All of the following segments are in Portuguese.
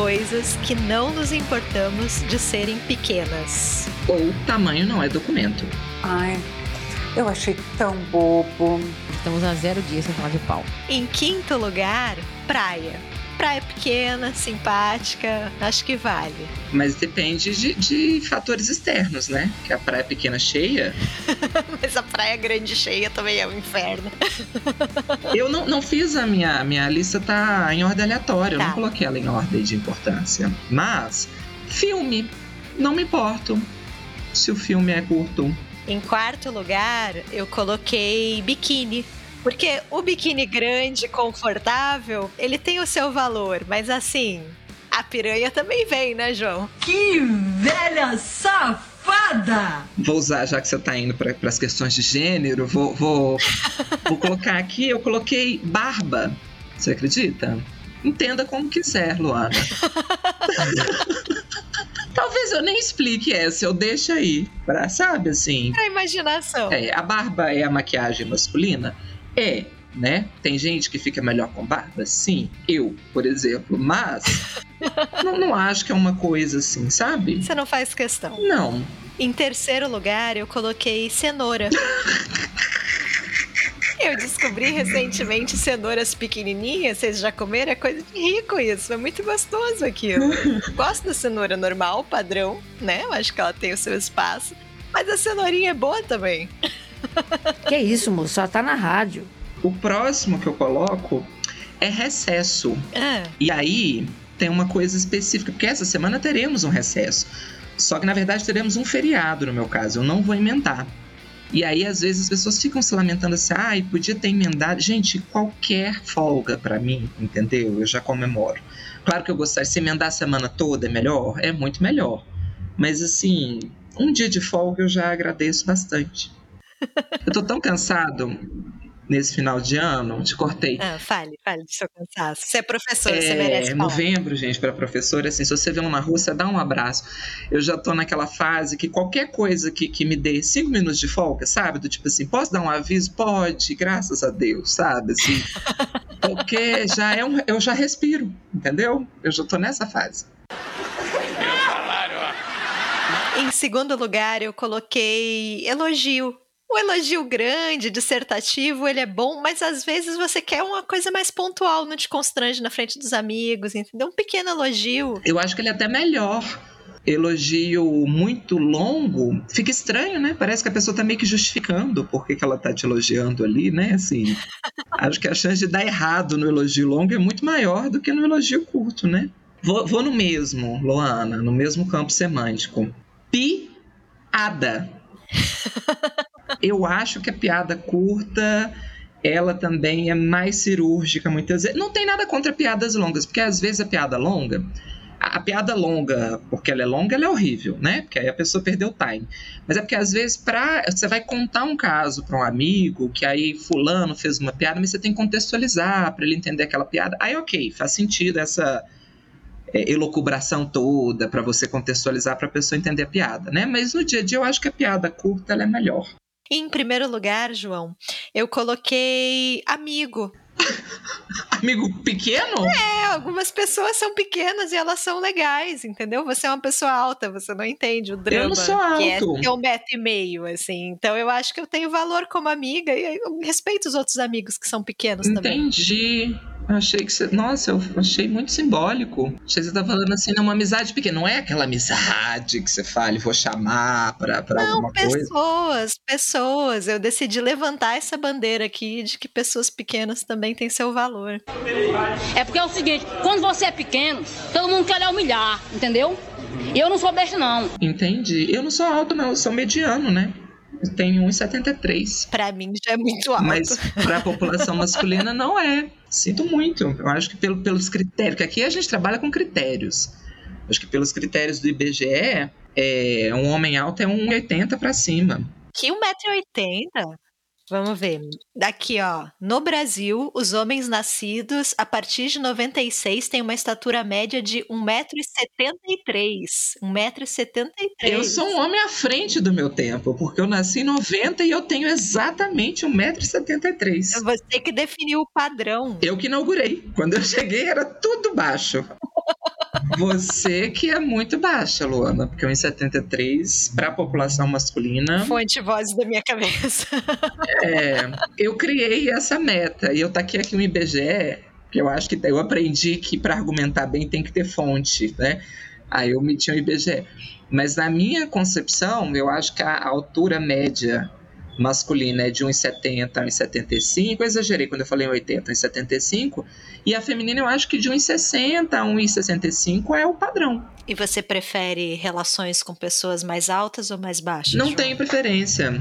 coisas que não nos importamos de serem pequenas. Ou tamanho não é documento. Ai, eu achei tão bobo. Estamos a zero dias sem falar de pau. Em quinto lugar, praia. Praia pequena, simpática, acho que vale. Mas depende de, de fatores externos, né? Que a praia pequena cheia. Mas a praia grande cheia também é um inferno. Eu não, não fiz a minha. Minha lista tá em ordem aleatória. Eu Tá. não coloquei ela em ordem de importância. Mas, filme. Não me importo se o filme é curto. Em quarto lugar, eu coloquei biquíni. Porque o biquíni grande, confortável, ele tem o seu valor, mas assim, a piranha também vem, né, João? Que velha safada! Vou usar, já que você tá indo para as questões de gênero, vou, vou, vou colocar aqui. Eu coloquei barba. Você acredita? Entenda como quiser, Luana. Talvez eu nem explique essa, eu deixo aí. Pra, sabe assim? A imaginação. É, a barba é a maquiagem masculina? É, né? Tem gente que fica melhor com barba? Sim, eu, por exemplo. Mas não, não acho que é uma coisa assim, sabe? Você não faz questão. Não. Em terceiro lugar, eu coloquei cenoura. Eu descobri recentemente cenouras pequenininhas, vocês já comeram? É coisa de rico isso, é muito gostoso aquilo. Gosto da cenoura normal, padrão, né? Eu acho que ela tem o seu espaço. Mas a cenourinha é boa também. Que isso, moço? Só tá na rádio. O próximo que eu coloco é recesso. Ah, E aí tem uma coisa específica, porque essa semana teremos um recesso. Só que na verdade teremos um feriado no meu caso, eu não vou emendar. E aí às vezes as pessoas ficam se lamentando assim, ai, podia ter emendado. Gente, qualquer folga pra mim, entendeu? Eu já comemoro. Claro que eu gostaria, se emendar a semana toda é melhor, é muito melhor. Mas assim, um dia de folga eu já agradeço bastante. Eu tô tão cansado nesse final de ano, te cortei. ah, fale, fale do seu cansaço. Você é professor, você É, merece falar. novembro, gente, para professora, assim, se você vê um na rua, você dá um abraço. Eu já tô naquela fase que qualquer coisa que, que me dê cinco minutos de folga, sabe? Do tipo assim, posso dar um aviso? Pode, graças a Deus, sabe? Assim, porque já é um, eu já respiro, entendeu? Eu já tô nessa fase. Em segundo lugar, eu coloquei elogio. O elogio grande, dissertativo, ele é bom, mas às vezes você quer uma coisa mais pontual, não te constrange na frente dos amigos, entendeu? Um pequeno elogio. Eu acho que ele é até melhor. Elogio muito longo, fica estranho, né? Parece que a pessoa tá meio que justificando por que, que ela tá te elogiando ali, né? Assim, acho que a chance de dar errado no elogio longo é muito maior do que no elogio curto, né? Vou, vou no mesmo, Loana, no mesmo campo semântico. Piada. Eu acho que a piada curta, ela também é mais cirúrgica muitas vezes. Não tem nada contra piadas longas, porque às vezes a piada longa, a, piada longa, porque ela é longa, ela é horrível, né? Porque aí a pessoa perdeu o time. Mas é porque às vezes pra, você vai contar um caso para um amigo, que aí fulano fez uma piada, mas você tem que contextualizar para ele entender aquela piada. Aí ok, faz sentido essa é, elocubração toda para você contextualizar para a pessoa entender a piada, né? Mas no dia a dia eu acho que a piada curta ela é melhor. Em primeiro lugar, João, eu coloquei amigo. Amigo pequeno? É, algumas pessoas são pequenas e elas são legais, entendeu? Você é uma pessoa alta, você não entende o drama. não sou Que é alto. ter um metro e meio, assim. Então eu acho que eu tenho valor como amiga e eu respeito os outros amigos que são pequenos também. Entendi. Eu Achei que você. Nossa, eu achei muito simbólico. Achei que você tá falando assim, numa amizade pequena. Não é aquela amizade que você fala, vou chamar pra, pra Não, alguma coisa. pessoas, pessoas. Eu decidi levantar essa bandeira aqui de que pessoas pequenas também têm seu valor. É porque é o seguinte, quando você é pequeno, todo mundo quer lhe humilhar, entendeu? E eu não sou besta, não. Entendi. Eu não sou alto, não, eu sou mediano, né? Eu tenho 1,73. Pra mim já é muito alto. Mas para a população masculina não é. Sinto muito. Eu acho que pelo, pelos critérios, que aqui a gente trabalha com critérios. Acho que pelos critérios do IBGE, é, um homem alto é 1,80 para cima. Que 1,80m? Vamos ver. Daqui, ó. No Brasil, os homens nascidos a partir de 96 têm uma estatura média de 1,73m. 1,73m. Eu sou um homem à frente do meu tempo, porque eu nasci em 90 e eu tenho exatamente 1,73m. Você que definiu o padrão. Eu que inaugurei. Quando eu cheguei era tudo baixo. Você que é muito baixa, Luana, porque 1,73 para a população masculina. Fonte voz da minha cabeça. É, eu criei essa meta e eu taquei aqui um IBGE, que eu acho que eu aprendi que para argumentar bem tem que ter fonte, né? Aí eu meti um IBGE. Mas na minha concepção, eu acho que a altura média masculina é de 1,70 a 1,75. Eu exagerei quando eu falei 80, 1,75. E a feminina eu acho que de 1,60 a 1,65 é o padrão. E você prefere relações com pessoas mais altas ou mais baixas? Não João? tenho preferência.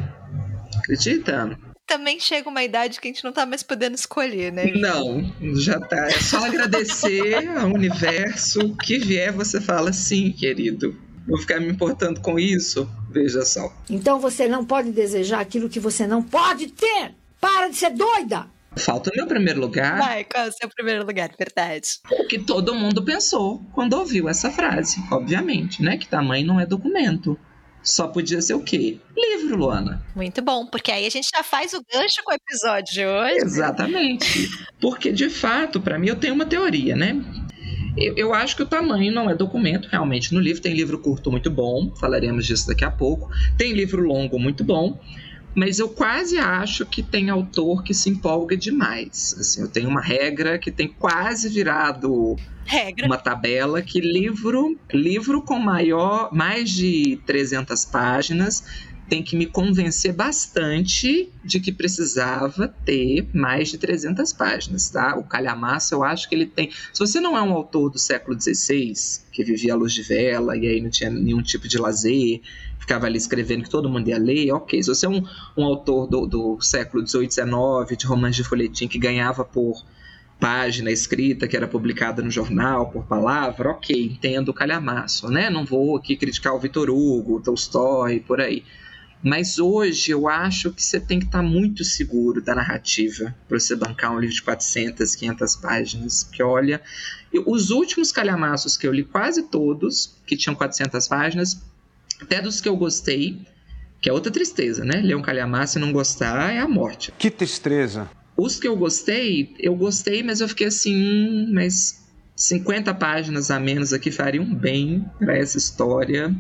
Acredita? Também chega uma idade que a gente não tá mais podendo escolher, né? Não, já tá. É só agradecer ao universo. Que vier, você fala sim, querido. Vou ficar me importando com isso. Veja só. Então você não pode desejar aquilo que você não pode ter. Para de ser doida! Falta o meu primeiro lugar. Vai, qual é o seu primeiro lugar? Verdade. O que todo mundo pensou quando ouviu essa frase, obviamente, né? Que tamanho não é documento. Só podia ser o quê? Livro, Luana. Muito bom, porque aí a gente já faz o gancho com o episódio de hoje. Exatamente. Porque, de fato, para mim, eu tenho uma teoria, né? Eu, eu, acho que o tamanho não é documento, realmente, no livro. Tem livro curto muito bom, falaremos disso daqui a pouco. Tem livro longo muito bom. Mas eu quase acho que tem autor que se empolga demais. Assim, eu tenho uma regra que tem quase virado regra. uma tabela que livro, livro com maior, mais de 300 páginas tem que me convencer bastante de que precisava ter mais de 300 páginas, tá? O Calhamaço, eu acho que ele tem... Se você não é um autor do século XVI, que vivia à luz de vela e aí não tinha nenhum tipo de lazer, ficava ali escrevendo que todo mundo ia ler, ok. Se você é um, um autor do, do século XVIII, XIX, de romance de folhetim que ganhava por página escrita que era publicada no jornal por palavra, ok, entendo o calhamaço, né? Não vou aqui criticar o Vitor Hugo, Tolstói, por aí. Mas hoje eu acho que você tem que estar muito seguro da narrativa para você bancar um livro de 400, 500 páginas. Porque olha, eu, os últimos calhamaços que eu li, quase todos, que tinham 400 páginas, até dos que eu gostei, que é outra tristeza, né? Ler um calhamaço e não gostar é a morte. Que tristeza. Os que eu gostei, eu gostei, mas eu fiquei assim, hum, mas 50 páginas a menos aqui fariam bem para essa história,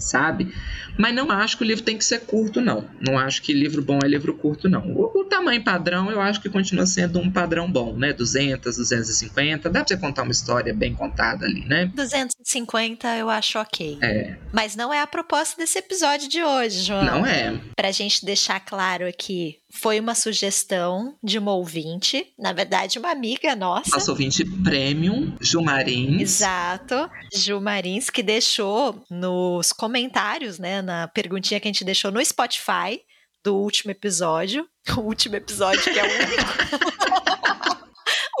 sabe? Mas não acho que o livro tem que ser curto, não. Não acho que livro bom é livro curto, não. O, o tamanho padrão eu acho que continua sendo um padrão bom, né? 200, 250. Dá pra você contar uma história bem contada ali, né? 250 eu acho ok. É. Mas não é a proposta desse episódio de hoje, João. Não é. Pra gente deixar claro aqui, foi uma sugestão de uma ouvinte, na verdade, uma amiga nossa. Nossa ouvinte premium, Ju Marins. Exato, Ju Marins, que deixou nos comentários, né, na perguntinha que a gente deixou no Spotify do último episódio. O último episódio, que é o único.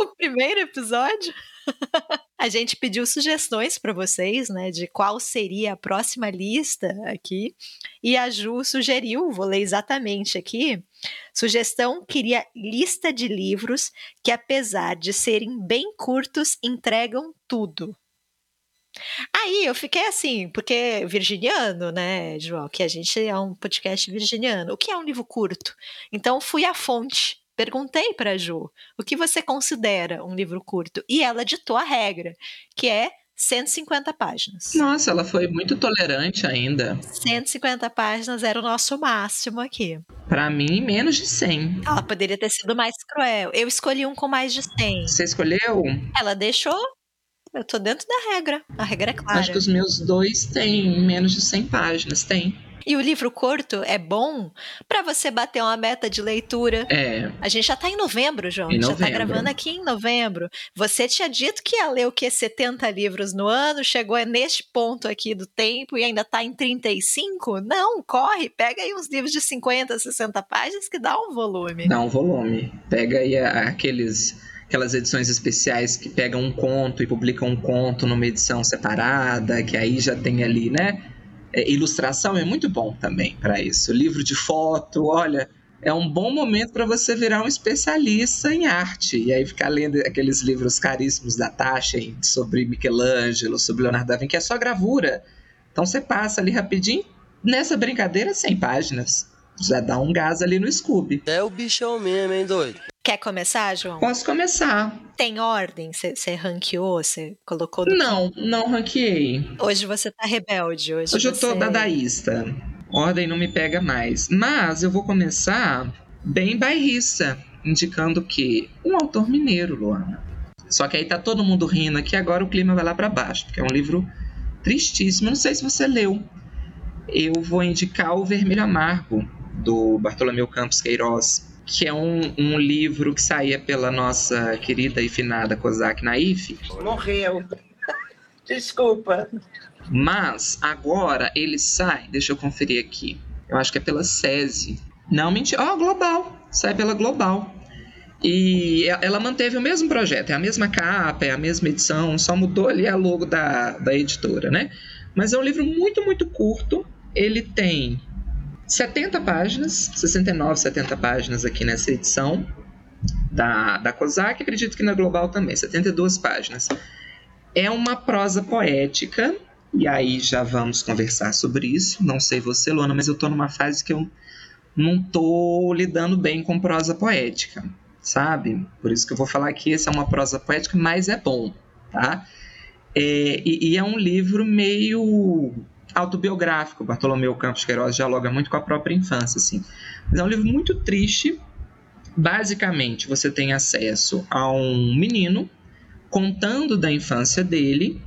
o primeiro episódio. A gente pediu sugestões para vocês, né, de qual seria a próxima lista aqui, e a Ju sugeriu, vou ler exatamente aqui, sugestão queria lista de livros que apesar de serem bem curtos, entregam tudo. Aí eu fiquei assim, porque virginiano, né, João, que a gente é um podcast virginiano. O que é um livro curto? Então fui à fonte Perguntei para a Ju o que você considera um livro curto e ela ditou a regra, que é 150 páginas. Nossa, ela foi muito tolerante ainda. 150 páginas era o nosso máximo aqui. Para mim, menos de 100. Ela poderia ter sido mais cruel. Eu escolhi um com mais de 100. Você escolheu? Ela deixou. Eu tô dentro da regra. A regra é clara. Acho que os meus dois têm menos de 100 páginas. Tem. E o livro curto é bom para você bater uma meta de leitura. É. A gente já tá em novembro, João. Em a gente novembro. já tá gravando aqui em novembro. Você tinha dito que ia ler o que? 70 livros no ano, chegou neste ponto aqui do tempo e ainda tá em 35? Não, corre, pega aí uns livros de 50, 60 páginas que dá um volume. Dá um volume. Pega aí aqueles aquelas edições especiais que pegam um conto e publicam um conto numa edição separada, que aí já tem ali, né? É, ilustração é muito bom também para isso. Livro de foto, olha, é um bom momento para você virar um especialista em arte e aí ficar lendo aqueles livros caríssimos da Taschen sobre Michelangelo, sobre Leonardo da Vinci, que é só gravura. Então você passa ali rapidinho, nessa brincadeira 100 páginas. Já dá um gás ali no Scooby. É o bichão mesmo, hein, doido? Quer começar, João? Posso começar. tem ordem? Você ranqueou? Você colocou. Não, não ranqueei. Hoje você tá rebelde. Hoje, Hoje eu tô você... dadaísta. Ordem não me pega mais. Mas eu vou começar bem bairrista, indicando que um autor mineiro, Luana. Só que aí tá todo mundo rindo aqui, agora o clima vai lá para baixo, porque é um livro tristíssimo. Não sei se você leu. Eu vou indicar O Vermelho Amargo, do Bartolomeu Campos Queiroz, que é um, um livro que saía pela nossa querida e finada Kozak Naif. Morreu. Desculpa. Mas agora ele sai, deixa eu conferir aqui. Eu acho que é pela SESI. Não, mentira. Ó, oh, Global. Sai pela Global. E ela manteve o mesmo projeto, é a mesma capa, é a mesma edição, só mudou ali a logo da, da editora, né? Mas é um livro muito, muito curto. Ele tem 70 páginas, 69, 70 páginas aqui nessa edição da, da COSAC, acredito que na Global também, 72 páginas. É uma prosa poética, e aí já vamos conversar sobre isso. Não sei você, Luana, mas eu estou numa fase que eu não estou lidando bem com prosa poética sabe? Por isso que eu vou falar que esse é uma prosa poética, mas é bom, tá? É, e, e, é um livro meio autobiográfico. Bartolomeu Campos Queiroz dialoga muito com a própria infância, assim. Mas é um livro muito triste. Basicamente, você tem acesso a um menino contando da infância dele.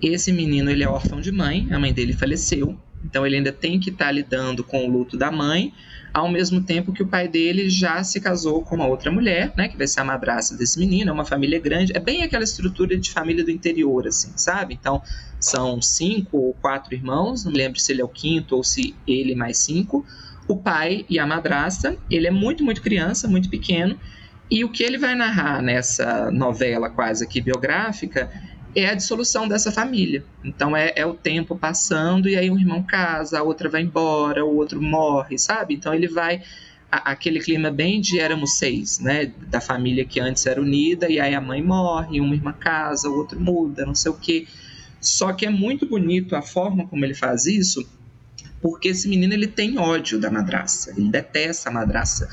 Esse menino ele é órfão de mãe, a mãe dele faleceu, então ele ainda tem que estar tá lidando com o luto da mãe, ao mesmo tempo que o pai dele já se casou com uma outra mulher, né, que vai ser a madrasta desse menino, é uma família grande, é bem aquela estrutura de família do interior, assim, sabe? Então, são cinco ou quatro irmãos, não me lembro se ele é o quinto ou se ele mais cinco, o pai e a madrasta, ele é muito, muito criança, muito pequeno, e o que ele vai narrar nessa novela quase aqui biográfica é a dissolução dessa família. Então é, é, o tempo passando e aí um irmão casa, a outra vai embora, o outro morre, sabe? Então ele vai a, aquele clima bem de éramos seis, né? Da família que antes era unida e aí a mãe morre, uma irmã casa, o outro muda, não sei o quê. Só que é muito bonito a forma como ele faz isso, porque esse menino ele tem ódio da madraça, ele detesta a madraça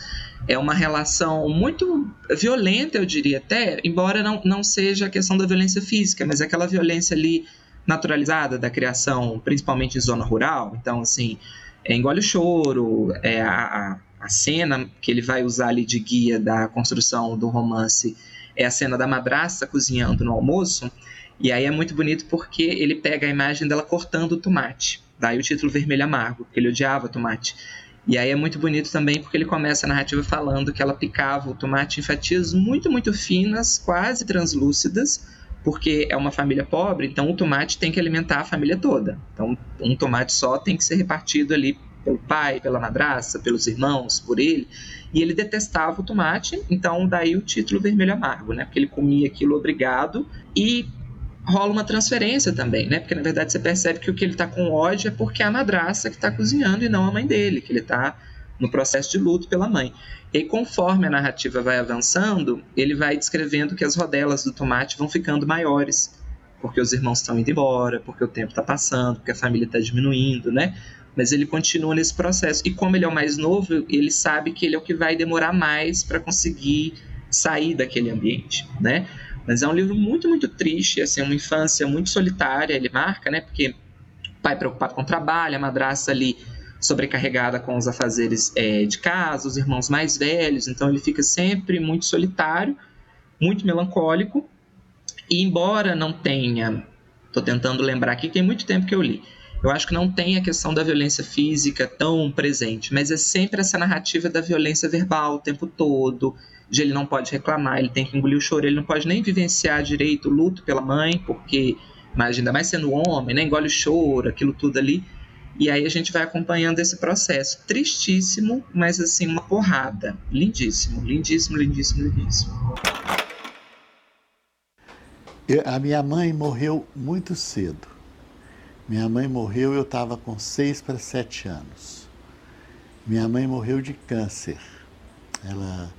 é uma relação muito violenta, eu diria até, embora não, não seja a questão da violência física, mas aquela violência ali naturalizada da criação, principalmente em zona rural. Então, assim, é, engole o choro, é a, a cena que ele vai usar ali de guia da construção do romance é a cena da madrasta cozinhando no almoço. E aí é muito bonito porque ele pega a imagem dela cortando o tomate. Daí o título Vermelho Amargo, porque ele odiava tomate. E aí é muito bonito também porque ele começa a narrativa falando que ela picava o tomate em fatias muito, muito finas, quase translúcidas, porque é uma família pobre, então o tomate tem que alimentar a família toda. Então um tomate só tem que ser repartido ali pelo pai, pela madraça, pelos irmãos, por ele. E ele detestava o tomate, então daí o título Vermelho Amargo, né? Porque ele comia aquilo obrigado e rola uma transferência também, né? Porque na verdade você percebe que o que ele está com ódio é porque é a madraça que está cozinhando e não a mãe dele, que ele está no processo de luto pela mãe. E conforme a narrativa vai avançando, ele vai descrevendo que as rodelas do tomate vão ficando maiores, porque os irmãos estão indo embora, porque o tempo está passando, porque a família está diminuindo, né? Mas ele continua nesse processo. E como ele é o mais novo, ele sabe que ele é o que vai demorar mais para conseguir sair daquele ambiente, né? Mas é um livro muito, muito triste, assim, uma infância muito solitária, ele marca, né? Porque pai preocupado com o trabalho, a madraça ali sobrecarregada com os afazeres é, de casa, os irmãos mais velhos, então ele fica sempre muito solitário, muito melancólico, e embora não tenha, estou tentando lembrar aqui, tem muito tempo que eu li, eu acho que não tem a questão da violência física tão presente, mas é sempre essa narrativa da violência verbal o tempo todo, de ele não pode reclamar, ele tem que engolir o choro, ele não pode nem vivenciar direito o luto pela mãe, porque, mas ainda mais sendo homem, né, engole o choro, aquilo tudo ali. E aí a gente vai acompanhando esse processo. Tristíssimo, mas assim, uma porrada. Lindíssimo, lindíssimo, lindíssimo, lindíssimo. A minha mãe morreu muito cedo. Minha mãe morreu, eu estava com seis para sete anos. Minha mãe morreu de câncer. Ela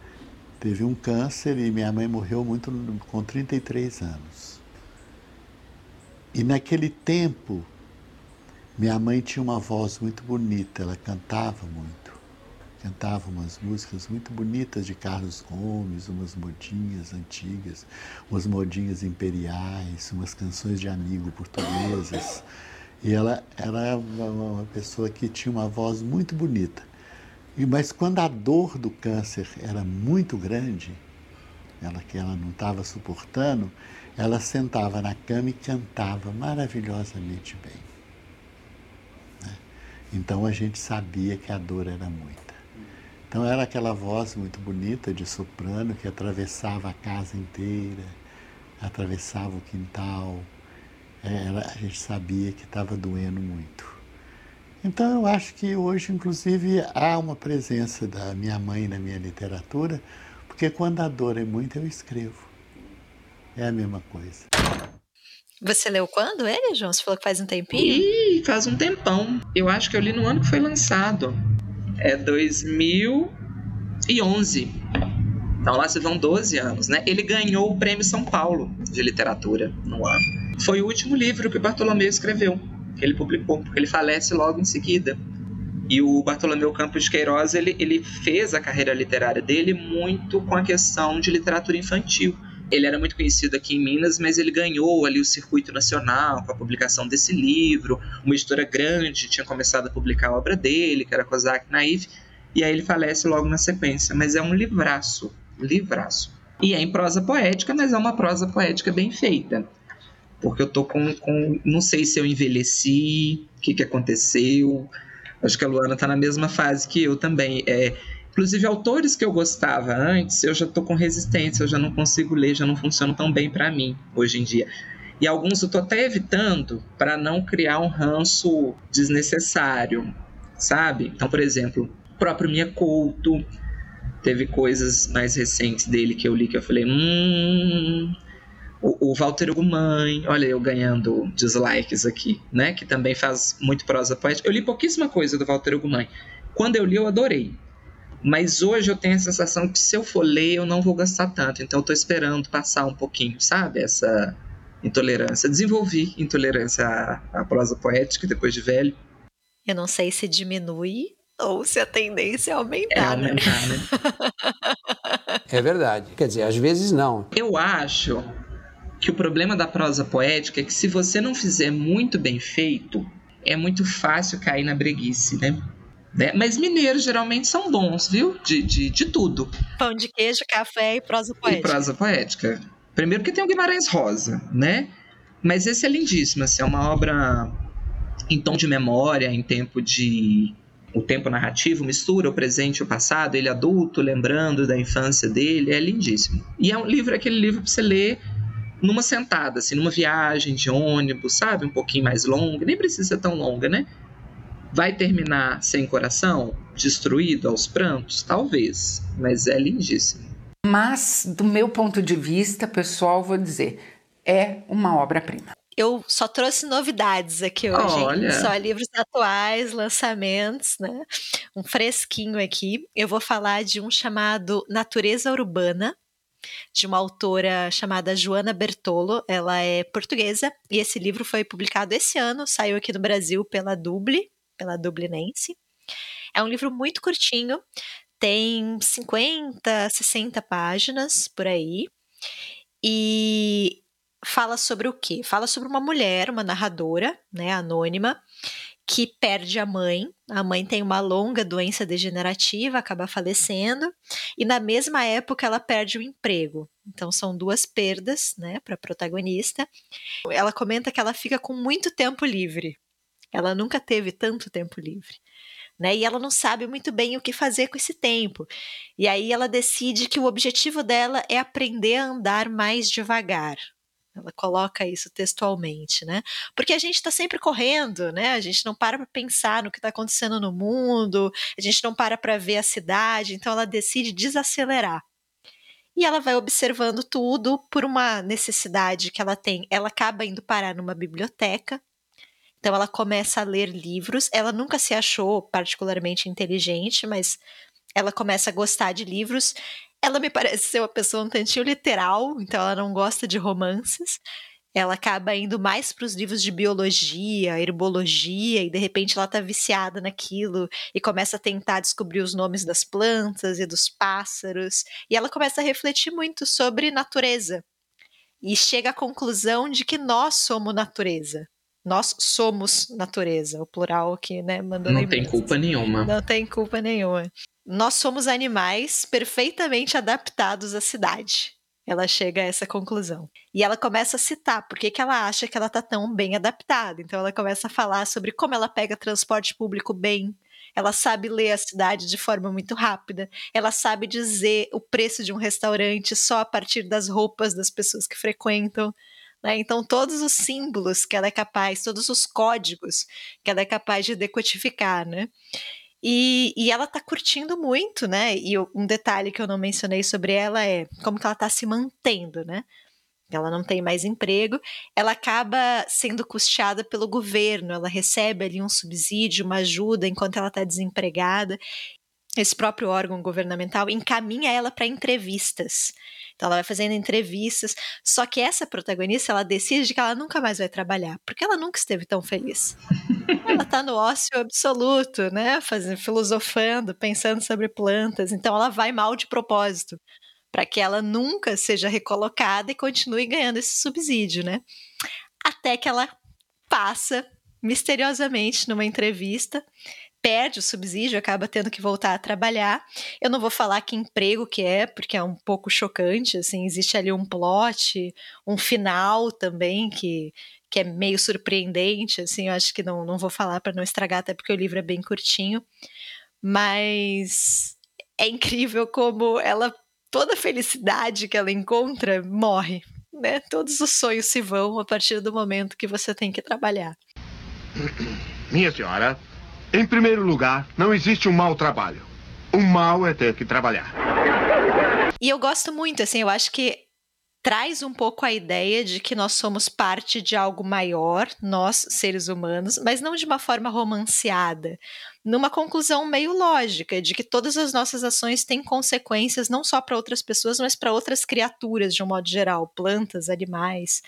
teve um câncer e minha mãe morreu muito com 33 anos. E naquele tempo, minha mãe tinha uma voz muito bonita, ela cantava muito. cantava umas músicas muito bonitas de Carlos Gomes, umas modinhas antigas, umas modinhas imperiais, umas canções de amigo portuguesas. E ela era uma pessoa que tinha uma voz muito bonita. E, mas quando a dor do câncer era muito grande, ela que ela não estava suportando, ela sentava na cama e cantava maravilhosamente bem. Né? Então a gente sabia que a dor era muita. Então era aquela voz muito bonita de soprano que atravessava a casa inteira, atravessava o quintal. Era, a gente sabia que estava doendo muito. Então eu acho que hoje, inclusive, há uma presença da minha mãe na minha literatura, porque quando a dor é muito, eu escrevo. É a mesma coisa. Você leu quando ele, João? Você falou que faz um tempinho? Ih, faz um tempão. Eu acho que eu li no ano que foi lançado. É 2011. Então lá se vão 12 anos, né? Ele ganhou o Prêmio São Paulo de Literatura no ano. Foi o último livro que o Bartolomeu escreveu, que ele publicou, porque ele falece logo em seguida. E o Bartolomeu Campos de Queiroz, ele, ele fez a carreira literária dele muito com a questão de literatura infantil. Ele era muito conhecido aqui em Minas, mas ele ganhou ali o circuito nacional com a publicação desse livro. Uma editora grande tinha começado a publicar a obra dele, que era Kozak Naif, e aí ele falece logo na sequência. Mas é um livraço, livraço. E é em prosa poética, mas é uma prosa poética bem feita. Porque eu tô com. com não sei se eu envelheci, o que, que aconteceu. Acho que a Luana tá na mesma fase que eu também. É, Inclusive, autores que eu gostava antes, eu já tô com resistência, eu já não consigo ler, já não funcionam tão bem para mim hoje em dia. E alguns eu tô até evitando para não criar um ranço desnecessário, sabe? Então, por exemplo, o próprio Minha Couto, teve coisas mais recentes dele que eu li que eu falei, hum. O, o Walter Ugumãe, olha eu ganhando dislikes aqui, né? Que também faz muito prosa poética. Eu li pouquíssima coisa do Walter Ugumãe. Quando eu li, eu adorei. Mas hoje eu tenho a sensação que se eu for ler, eu não vou gastar tanto. Então eu tô esperando passar um pouquinho, sabe? Essa intolerância. Desenvolvi intolerância à, à prosa poética depois de velho. Eu não sei se diminui ou se a tendência é aumentar. É aumentar, né? é verdade. Quer dizer, às vezes não. Eu acho que o problema da prosa poética é que se você não fizer muito bem feito, é muito fácil cair na breguice, né? Né? Mas mineiros geralmente são bons, viu? De, de, de tudo. Pão de queijo, café e prosa poética. E prosa poética. Primeiro que tem o Guimarães Rosa, né? Mas esse é lindíssimo, assim, é uma obra em tom de memória, em tempo de o tempo narrativo, mistura o presente e o passado, ele adulto, lembrando da infância dele, é lindíssimo. E é um livro, aquele livro para você ler numa sentada, assim, numa viagem de ônibus, sabe? Um pouquinho mais longa, nem precisa ser tão longa, né? Vai terminar sem coração? Destruído aos prantos? Talvez, mas é lindíssimo. Mas, do meu ponto de vista, pessoal, vou dizer, é uma obra-prima. Eu só trouxe novidades aqui hoje. Olha. Só livros atuais, lançamentos, né? Um fresquinho aqui. Eu vou falar de um chamado Natureza Urbana, de uma autora chamada Joana Bertolo. Ela é portuguesa e esse livro foi publicado esse ano, saiu aqui no Brasil pela Duble, pela Dublinense. É um livro muito curtinho, tem 50, 60 páginas por aí. E fala sobre o quê? Fala sobre uma mulher, uma narradora, né, anônima, que perde a mãe. A mãe tem uma longa doença degenerativa, acaba falecendo, e na mesma época ela perde o emprego. Então são duas perdas, né, para a protagonista. Ela comenta que ela fica com muito tempo livre. Ela nunca teve tanto tempo livre. Né? E ela não sabe muito bem o que fazer com esse tempo. E aí ela decide que o objetivo dela é aprender a andar mais devagar. Ela coloca isso textualmente, né? Porque a gente está sempre correndo, né? A gente não para para pensar no que está acontecendo no mundo, a gente não para para ver a cidade, então ela decide desacelerar. E ela vai observando tudo por uma necessidade que ela tem. Ela acaba indo parar numa biblioteca então ela começa a ler livros. Ela nunca se achou particularmente inteligente, mas ela começa a gostar de livros. Ela me parece ser uma pessoa um tantinho literal, então ela não gosta de romances. ela acaba indo mais para os livros de biologia, herbologia, e de repente ela está viciada naquilo e começa a tentar descobrir os nomes das plantas e dos pássaros. E ela começa a refletir muito sobre natureza. E chega à conclusão de que nós somos natureza. Nós somos natureza, o plural aqui, né? Mandando Não tem culpa nenhuma. Não tem culpa nenhuma. Nós somos animais perfeitamente adaptados à cidade. Ela chega a essa conclusão. E ela começa a citar por que, ela acha que ela está tão bem adaptada. Então ela começa a falar sobre como ela pega transporte público bem, ela sabe ler a cidade de forma muito rápida, ela sabe dizer o preço de um restaurante só a partir das roupas das pessoas que frequentam. Né? Então, todos os símbolos que ela é capaz, todos os códigos que ela é capaz de decodificar, né? E, e ela tá curtindo muito, né? E um detalhe que eu não mencionei sobre ela é como que ela tá se mantendo, né? Ela não tem mais emprego, ela acaba sendo custeada pelo governo, ela recebe ali um subsídio, uma ajuda enquanto ela está desempregada. Esse próprio órgão governamental encaminha ela para entrevistas. Então ela vai fazendo entrevistas, só que essa protagonista ela decide que ela nunca mais vai trabalhar, porque ela nunca esteve tão feliz. ela tá no ócio absoluto, né, fazendo filosofando, pensando sobre plantas, então ela vai mal de propósito, para que ela nunca seja recolocada e continue ganhando esse subsídio, né? Até que ela passa misteriosamente numa entrevista perde o subsídio, acaba tendo que voltar a trabalhar. Eu não vou falar que emprego que é, porque é um pouco chocante, assim, existe ali um plot, um final também que, que é meio surpreendente, assim, eu acho que não, não vou falar para não estragar, até porque o livro é bem curtinho, mas é incrível como ela, toda a felicidade que ela encontra morre, né? Todos os sonhos se vão a partir do momento que você tem que trabalhar. Minha senhora, em primeiro lugar, não existe um mau trabalho. O mal é ter que trabalhar. E eu gosto muito, assim, eu acho que traz um pouco a ideia de que nós somos parte de algo maior, nós, seres humanos, mas não de uma forma romanceada, numa conclusão meio lógica, de que todas as nossas ações têm consequências não só para outras pessoas, mas para outras criaturas de um modo geral, plantas, animais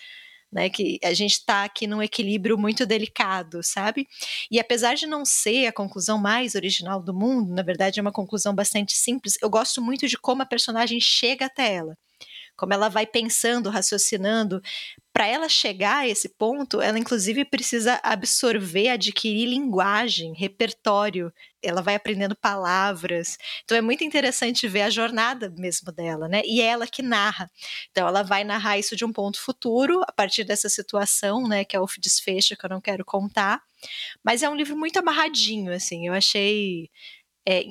né? Que a gente está aqui num equilíbrio muito delicado, sabe? E apesar de não ser a conclusão mais original do mundo, na verdade é uma conclusão bastante simples, eu gosto muito de como a personagem chega até ela como ela vai pensando, raciocinando. Para ela chegar a esse ponto, ela inclusive precisa absorver, adquirir linguagem, repertório. Ela vai aprendendo palavras. Então é muito interessante ver a jornada mesmo dela, né? E é ela que narra. Então ela vai narrar isso de um ponto futuro, a partir dessa situação, né? Que é o desfecho que eu não quero contar. Mas é um livro muito amarradinho, assim. Eu achei. É,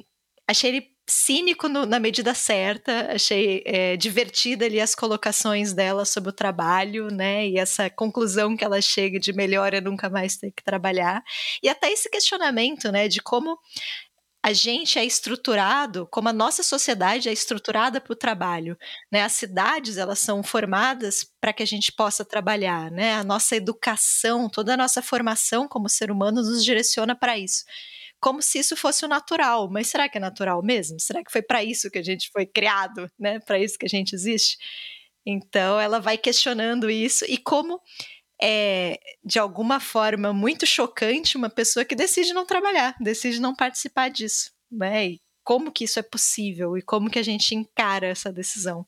achei ele cínico no, na medida certa, achei é, divertida ali as colocações dela sobre o trabalho, né, e essa conclusão que ela chega de melhor é nunca mais ter que trabalhar, e até esse questionamento, né, de como a gente é estruturado, como a nossa sociedade é estruturada para o trabalho, né? As cidades elas são formadas para que a gente possa trabalhar, né? A nossa educação, toda a nossa formação como ser humano nos direciona para isso como se isso fosse o natural. Mas será que é natural mesmo? Será que foi para isso que a gente foi criado, né? Para isso que a gente existe? Então ela vai questionando isso e como é de alguma forma muito chocante uma pessoa que decide não trabalhar, decide não participar disso, né? E como que isso é possível e como que a gente encara essa decisão.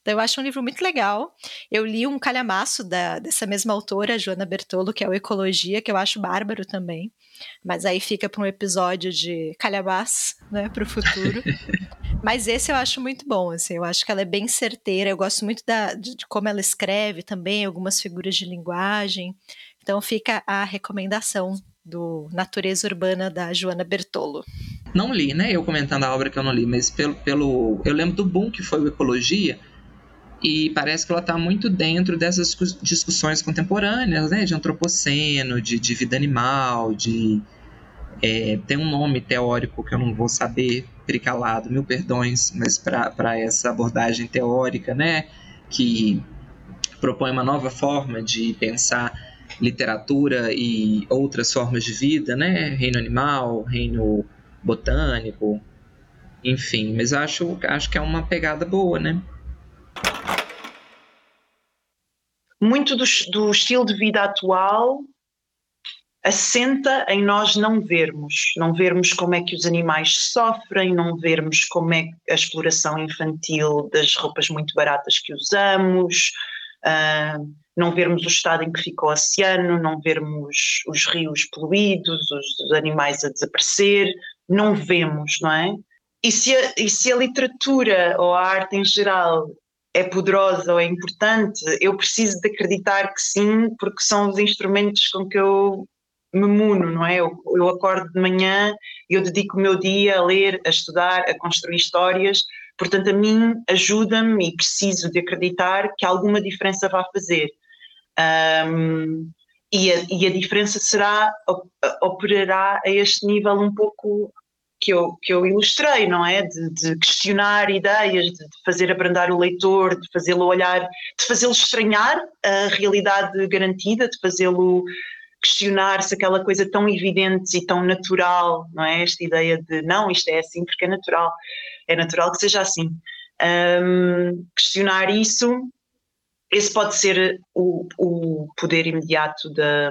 Então, eu acho um livro muito legal. Eu li um calhamaço da, dessa mesma autora, Joana Bertolo, que é o Ecologia, que eu acho bárbaro também. Mas aí fica para um episódio de calhamaço, né, para o futuro. Mas esse eu acho muito bom, assim, eu acho que ela é bem certeira, eu gosto muito da, de, de como ela escreve também, algumas figuras de linguagem. Então fica a recomendação do Natureza Urbana da Joana Bertolo. Não li, né? Eu comentando a obra que eu não li, mas pelo, pelo eu lembro do boom que foi o Ecologia, e parece que ela está muito dentro dessas discussões contemporâneas, né, de antropoceno, de, de vida animal, de é, tem um nome teórico que eu não vou saber pericalado, mil perdões, mas para essa abordagem teórica, né, que propõe uma nova forma de pensar literatura e outras formas de vida, né, reino animal, reino botânico, enfim, mas acho, acho que é uma pegada boa, né? Muito do, do estilo de vida atual assenta em nós não vermos, não vermos como é que os animais sofrem, não vermos como é a exploração infantil das roupas muito baratas que usamos, uh, não vermos o estado em que fica o oceano, não vermos os rios poluídos, os, os animais a desaparecer, não vemos, não é? E se, a, e se a literatura ou a arte em geral é poderosa ou é importante, eu preciso de acreditar que sim, porque são os instrumentos com que eu me muno, não é? Eu, eu acordo de manhã e eu dedico o meu dia a ler, a estudar, a construir histórias, portanto a mim ajuda-me e preciso de acreditar que alguma diferença vai fazer. Um, e, a, e a diferença será, operará a este nível um pouco que eu, que eu ilustrei, não é? De, de questionar ideias, de, de, fazer abrandar o leitor, de fazê-lo olhar, de fazê-lo estranhar a realidade garantida, de fazê-lo questionar se aquela coisa tão evidente e tão natural, não é? Esta ideia de não, isto é assim porque é natural, é natural que seja assim. Um, questionar isso, esse pode ser o, o poder imediato da,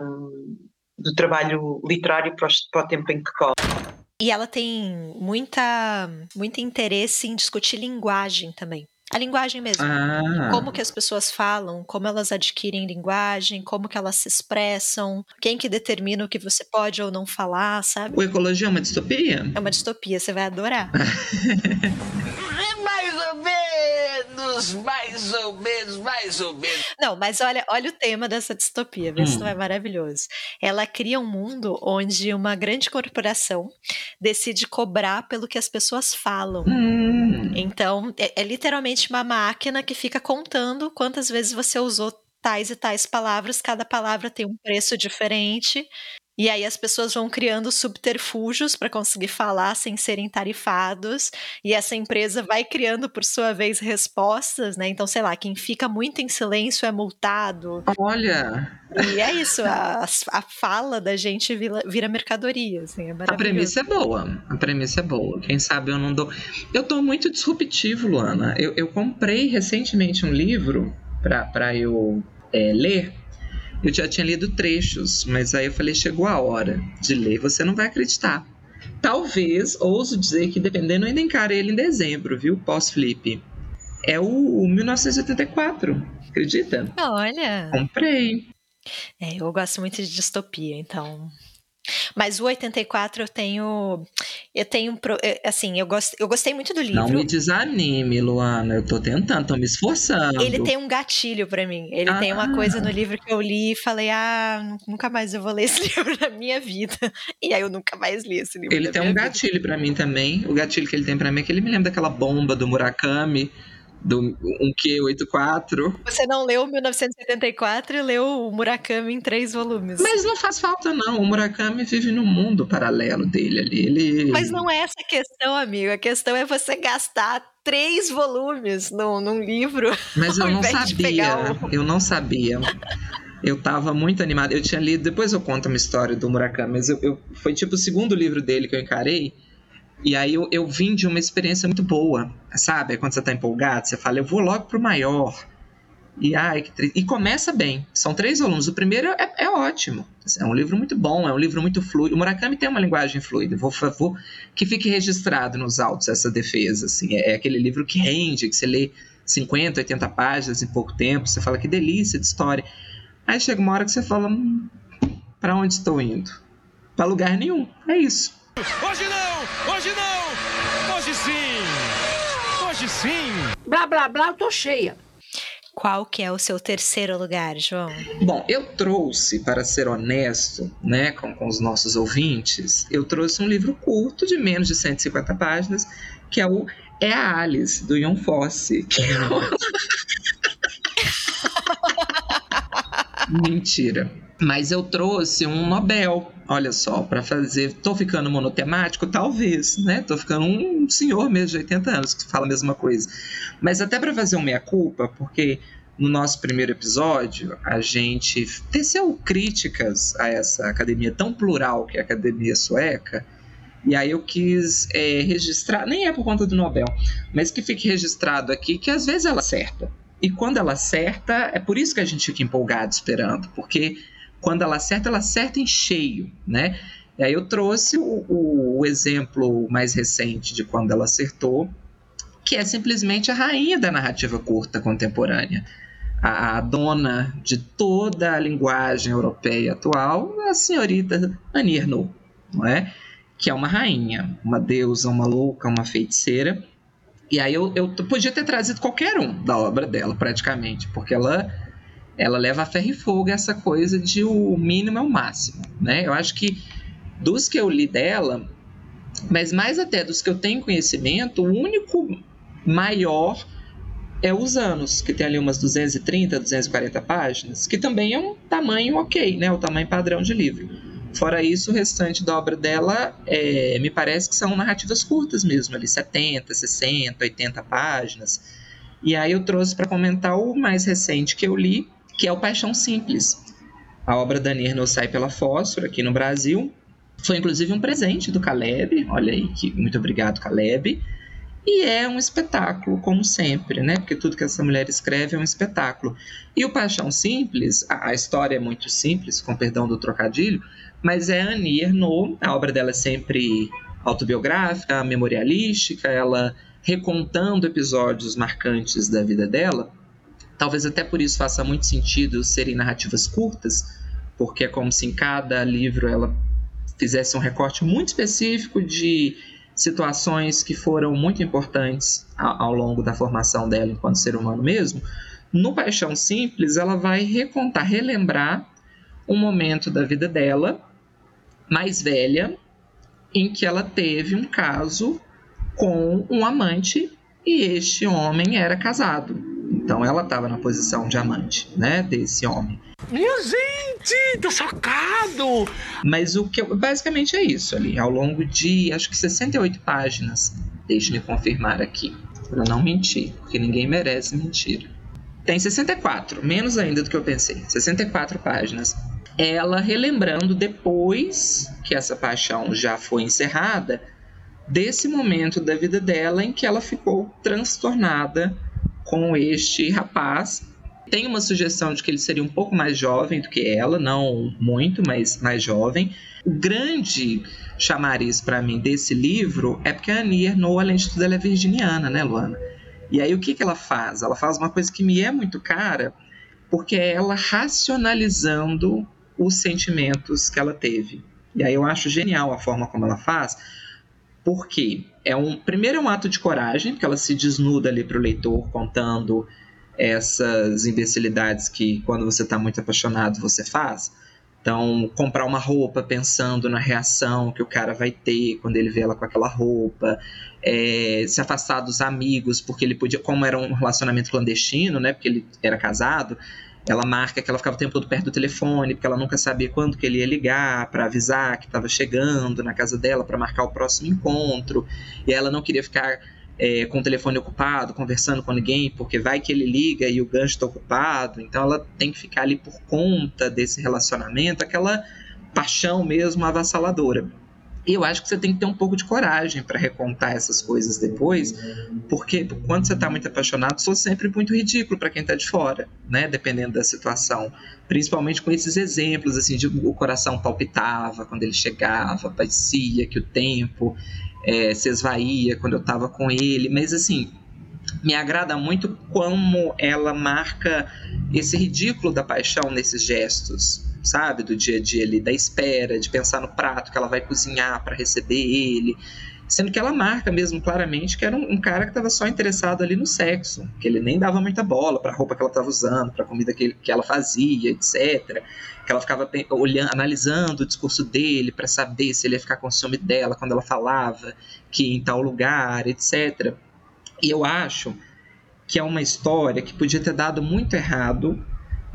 do trabalho literário para o, para o tempo em que corre. E ela tem muita, muito interesse em discutir linguagem também. A linguagem mesmo. Ah. Como que as pessoas falam, como elas adquirem linguagem, como que elas se expressam, quem que determina o que você pode ou não falar, sabe? O ecologia é uma distopia? É uma distopia, você vai adorar. menos, mais ou menos, mais ou menos. Não, mas olha, olha o tema dessa distopia, vê hum. não é maravilhoso. Ela cria um mundo onde uma grande corporação decide cobrar pelo que as pessoas falam. Hum. Então, é, é literalmente uma máquina que fica contando quantas vezes você usou tais e tais palavras, cada palavra tem um preço diferente. E aí as pessoas vão criando subterfúgios para conseguir falar sem serem tarifados, e essa empresa vai criando por sua vez respostas, né? Então, sei lá, quem fica muito em silêncio é multado. Olha. E é isso, a, a fala da gente vira, vira mercadoria, assim, é A premissa é boa. A premissa é boa. Quem sabe eu não dou. Eu tô muito disruptivo, Luana. Eu, eu comprei recentemente um livro para eu é, ler eu já tinha lido trechos, mas aí eu falei: chegou a hora de ler, você não vai acreditar. Talvez, ouso dizer que dependendo, eu ainda encaro ele em dezembro, viu? Pós-flip. É o, o 1984, acredita? Olha! Comprei. É, eu gosto muito de distopia, então mas o 84 eu tenho. Eu tenho. Assim, eu, gost, eu gostei muito do livro. Não me desanime, Luana. Eu tô tentando, tô me esforçando. Ele tem um gatilho para mim. Ele ah. tem uma coisa no livro que eu li e falei: ah, nunca mais eu vou ler esse livro na minha vida. E aí eu nunca mais li esse livro. Ele tem um gatilho para mim também. O gatilho que ele tem para mim é que ele me lembra daquela bomba do Murakami do um Q84. Você não leu 1974 e leu o Murakami em três volumes. Mas não faz falta, não. O Murakami vive no mundo paralelo dele ali. Ele... Mas não é essa a questão, amigo. A questão é você gastar três volumes num, num livro. Mas eu não sabia. O... Eu não sabia. Eu tava muito animado. Eu tinha lido, depois eu conto uma história do Murakami, mas eu, eu, foi tipo o segundo livro dele que eu encarei. E aí eu, eu vim de uma experiência muito boa, sabe? Quando você tá empolgado, você fala, eu vou logo pro maior. E, ai, e começa bem. São três volumes. O primeiro é, é, ótimo. É um livro muito bom, é um livro muito fluido. O Murakami tem uma linguagem fluida. Vou, vou que fique registrado nos autos essa defesa. Assim. É, é, aquele livro que rende, que você lê 50, 80 páginas em pouco tempo. Você fala que delícia de história. Aí chega uma hora que você fala: hum, para onde estou indo? Para lugar nenhum. É isso. Hoje não! Hoje não! Hoje sim! Hoje sim! Blá blá blá, eu tô cheia. Qual que é o seu terceiro lugar, João? Bom, eu trouxe, para ser honesto, né, com, com os nossos ouvintes, eu trouxe um livro curto de menos de 150 páginas, que é o É a Alice, do Ian Fosse. Que é o... Mentira. Mas eu trouxe um Nobel, olha só, para fazer. Tô ficando monotemático? Talvez, né? Tô ficando um senhor mesmo de 80 anos que fala a mesma coisa. Mas até para fazer uma meia-culpa, porque no nosso primeiro episódio a gente teceu críticas a essa academia tão plural que é a academia sueca. E aí eu quis é, registrar, nem é por conta do Nobel, mas que fique registrado aqui que às vezes ela acerta E quando ela acerta, é por isso que a gente fica empolgado esperando, porque quando ela acerta, ela acerta em cheio, né? E aí eu trouxe o, o, o exemplo mais recente de quando ela acertou, que é simplesmente a rainha da narrativa curta contemporânea. A, a, dona de toda a linguagem europeia atual, a senhorita Ernaux, não é? que é uma rainha, uma deusa, uma louca, uma feiticeira. E aí eu, eu podia ter trazido qualquer um da obra dela, praticamente, porque ela ela leva a ferro e fogo essa coisa de o mínimo é o máximo, né? Eu acho que dos que eu li dela, mas mais até dos que eu tenho conhecimento, o único maior é os anos, que tem ali umas 230, 240 páginas, que também é um tamanho ok, né? O tamanho padrão de livro. Fora isso, o restante da obra dela é, me parece que são narrativas curtas mesmo, ali 70, 60, 80 páginas. E aí eu trouxe para comentar o mais recente que eu li, que é o Paixão Simples. A obra da Nirno sai pela Fósforo aqui no Brasil. Foi inclusive um presente do Caleb. Olha aí, que muito obrigado, Caleb. E é um espetáculo, como sempre, né? Porque tudo que essa mulher escreve é um espetáculo. E o Paixão Simples, a, a história é muito simples, com perdão do trocadilho, mas é Annie Ernaux, a obra dela é sempre autobiográfica, memorialística, ela recontando episódios marcantes da vida dela. Talvez até por isso faça muito sentido serem narrativas curtas, porque é como se em cada livro ela fizesse um recorte muito específico de situações que foram muito importantes ao, longo da formação dela enquanto ser humano mesmo, no Paixão Simples ela vai recontar, relembrar um momento da vida dela, mais velha, em que ela teve um caso com um amante e este homem era casado. Então ela estava na posição de amante, né, desse homem. Minha gente, tá chocado! Mas o que eu, basicamente é isso ali, ao longo de acho que 68 páginas. Deixe-me confirmar aqui, para não mentir, porque ninguém merece mentira. Tem 64, menos ainda do que eu pensei. 64 páginas. Ela relembrando depois que essa paixão já foi encerrada, desse momento da vida dela em que ela ficou transtornada com este rapaz. Tem uma sugestão de que ele seria um pouco mais jovem do que ela, não muito, mas mais jovem. O grande chamariz para mim desse livro é porque a Annie Ernaux, além de tudo, ela é virginiana, né, Luana? E aí o que, que ela faz? Ela faz uma coisa que me é muito cara, porque é ela racionalizando os sentimentos que ela teve. E aí eu acho genial a forma como ela faz, porque é um primeiro é um ato de coragem, que ela se desnuda ali para o leitor contando essas imbecilidades que quando você está muito apaixonado você faz. Então, comprar uma roupa pensando na reação que o cara vai ter quando ele vê ela com aquela roupa, é, se afastar dos amigos, porque ele podia, como era um relacionamento clandestino, né? Porque ele era casado, ela marca que ela ficava o tempo todo perto do telefone, porque ela nunca sabia quando que ele ia ligar para avisar que estava chegando na casa dela para marcar o próximo encontro. E ela não queria ficar é, com o telefone ocupado, conversando com ninguém, porque vai que ele liga e o gancho está ocupado. Então ela tem que ficar ali por conta desse relacionamento, aquela paixão mesmo avassaladora. Eu acho que você tem que ter um pouco de coragem para recontar essas coisas depois, porque quando você está muito apaixonado, sou sempre muito ridículo para quem está de fora, né? Dependendo da situação. Principalmente com esses exemplos, assim, de o coração palpitava quando ele chegava, parecia que o tempo é, se esvaía quando eu estava com ele, mas assim, me agrada muito como ela marca esse ridículo da paixão nesses gestos sabe? Do dia a dia ali, da espera, de pensar no prato que ela vai cozinhar para receber ele. Sendo que ela marca mesmo claramente que era um, um cara que estava só interessado ali no sexo, que ele nem dava muita bola para a roupa que ela estava usando, para a comida que, ele, que ela fazia, etc. Que ela ficava olhando, analisando o discurso dele para saber se ele ia ficar com ciúme dela quando ela falava que em tal lugar, etc. E eu acho que é uma história que podia ter dado muito errado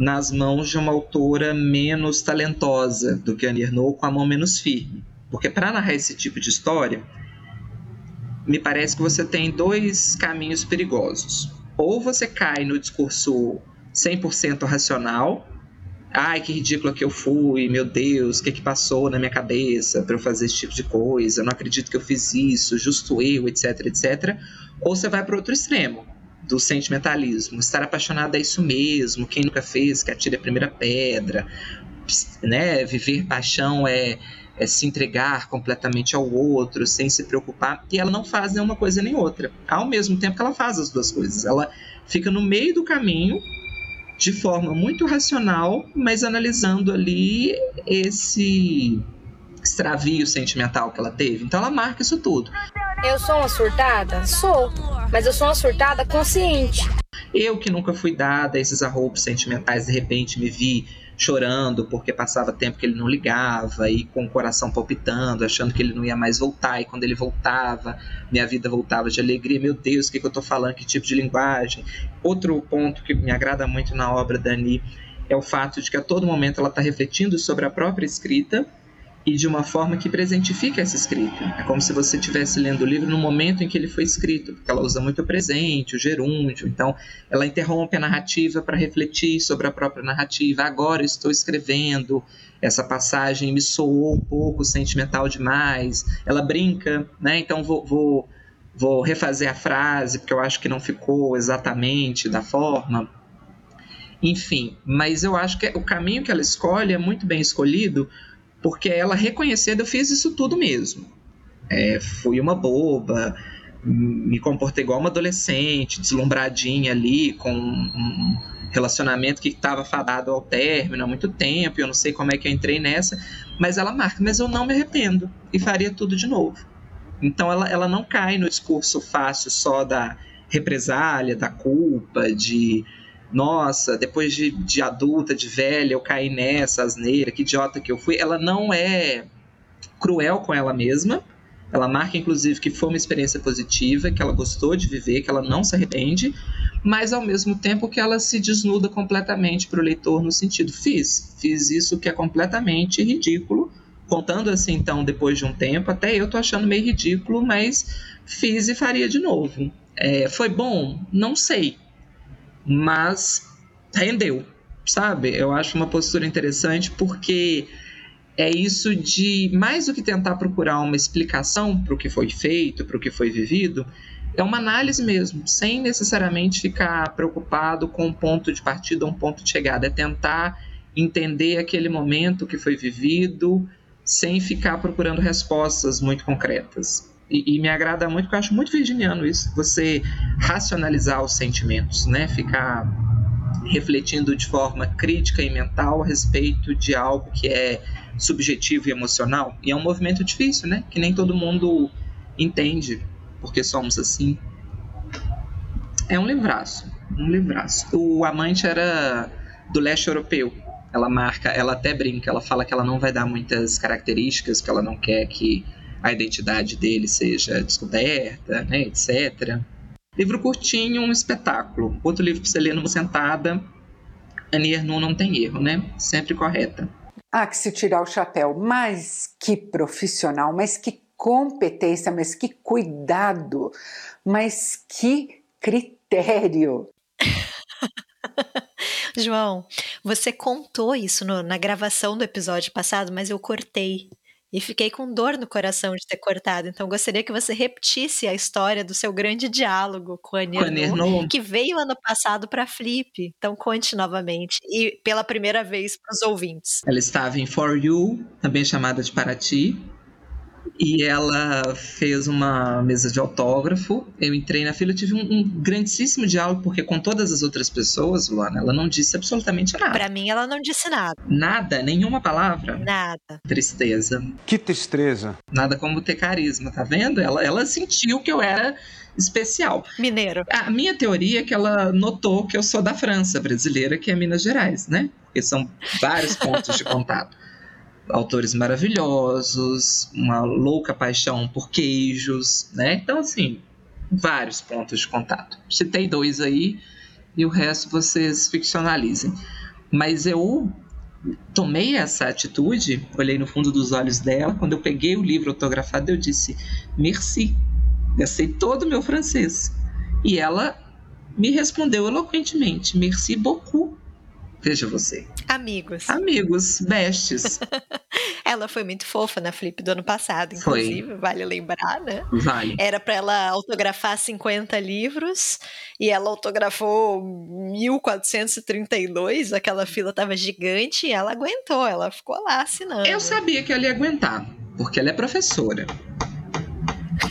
nas mãos de uma autora menos talentosa do que a Ernaux, com a mão menos firme. Porque para narrar esse tipo de história, me parece que você tem dois caminhos perigosos. Ou você cai no discurso 100% racional, ai que ridícula que eu fui, meu Deus, o que, que passou na minha cabeça para eu fazer esse tipo de coisa, não acredito que eu fiz isso, justo eu, etc, etc. Ou você vai para outro extremo, do sentimentalismo. Estar apaixonado é isso mesmo, quem nunca fez, que atire a primeira pedra, né? Viver paixão é, é se entregar completamente ao outro, sem se preocupar. E ela não faz nenhuma coisa nem outra. Ao mesmo tempo que ela faz as duas coisas. Ela fica no meio do caminho, de forma muito racional, mas analisando ali esse extravio sentimental que ela teve. Então ela marca isso tudo. Eu sou uma surtada? Sou. Mas eu sou uma surtada consciente. Eu que nunca fui dada a esses arroubos sentimentais, de repente me vi chorando porque passava tempo que ele não ligava e com o coração palpitando, achando que ele não ia mais voltar. E quando ele voltava, minha vida voltava de alegria. Meu Deus, o que, que eu estou falando? Que tipo de linguagem? Outro ponto que me agrada muito na obra da Dani é o fato de que a todo momento ela está refletindo sobre a própria escrita e de uma forma que presentifica essa escrita. É como se você estivesse lendo o livro no momento em que ele foi escrito, porque ela usa muito o presente, o gerúndio, então ela interrompe a narrativa para refletir sobre a própria narrativa. Agora estou escrevendo, essa passagem me soou um pouco sentimental demais. Ela brinca, né? Então vou, vou, vou refazer a frase, porque eu acho que não ficou exatamente da forma. Enfim, mas eu acho que o caminho que ela escolhe é muito bem escolhido porque ela reconhecendo eu fiz isso tudo mesmo. É, fui uma boba, me comportei igual uma adolescente, deslumbradinha ali, com um relacionamento que estava fadado ao término há muito tempo, eu não sei como é que eu entrei nessa, mas ela marca, mas eu não me arrependo e faria tudo de novo. Então ela, ela não cai no discurso fácil só da represália, da culpa, de nossa, depois de, de adulta, de velha, eu caí nessa asneira, que idiota que eu fui. Ela não é cruel com ela mesma. Ela marca, inclusive, que foi uma experiência positiva, que ela gostou de viver, que ela não se arrepende, mas ao mesmo tempo que ela se desnuda completamente para o leitor no sentido: fiz, fiz isso que é completamente ridículo. Contando assim, então, depois de um tempo, até eu tô achando meio ridículo, mas fiz e faria de novo. É, foi bom? Não sei mas rendeu, sabe? Eu acho uma postura interessante porque é isso de mais do que tentar procurar uma explicação para o que foi feito, para o que foi vivido, é uma análise mesmo, sem necessariamente ficar preocupado com um ponto de partida ou um ponto de chegada, é tentar entender aquele momento que foi vivido sem ficar procurando respostas muito concretas. E, e, me agrada muito, porque eu acho muito virginiano isso, você racionalizar os sentimentos, né? Ficar refletindo de forma crítica e mental a respeito de algo que é subjetivo e emocional. E é um movimento difícil, né? Que nem todo mundo entende, porque somos assim. É um livraço, um livraço. O amante era do leste europeu. Ela marca, ela até brinca, ela fala que ela não vai dar muitas características, que ela não quer que a identidade dele seja descoberta, né, etc. Livro curtinho, um espetáculo. Outro livro para você ler numa sentada. Annie Ernaux não tem erro, né? Sempre correta. Ah, que se tirar o chapéu. Mas que profissional, mas que competência, mas que cuidado, mas que critério. João, você contou isso no, na gravação do episódio passado, mas eu cortei. E fiquei com dor no coração de ter cortado. Então gostaria que você repetisse a história do seu grande diálogo com a Nirno, que veio ano passado para Flip. Então conte novamente e pela primeira vez para os ouvintes. Ela estava em For You, também chamada de Paraty, e ela fez uma mesa de autógrafo. Eu entrei na fila, tive um, um, grandíssimo diálogo, porque com todas as outras pessoas, Luana, ela não disse absolutamente nada. Para mim, ela não disse nada. Nada, nenhuma palavra. Nada. Tristeza. Que tristeza. Nada como ter carisma, tá vendo? Ela, ela sentiu que eu era especial. Mineiro. A minha teoria é que ela notou que eu sou da França brasileira, que é Minas Gerais, né? Porque são vários pontos de contato autores maravilhosos, uma louca paixão por queijos, né? Então, assim, vários pontos de contato. Citei dois aí e o resto vocês ficcionalizem. Mas eu tomei essa atitude, olhei no fundo dos olhos dela, quando eu peguei o livro autografado, eu disse merci. Gastei todo o meu francês. E ela me respondeu eloquentemente, merci beaucoup. Veja você. Amigos. Amigos, bestes. Ela foi muito fofa na Flip do ano passado, inclusive, foi. vale lembrar, né? Vale. Era para ela autografar 50 livros e ela autografou 1432, aquela fila tava gigante e ela aguentou, ela ficou lá assinando. Eu sabia que ela ia aguentar, porque ela é professora.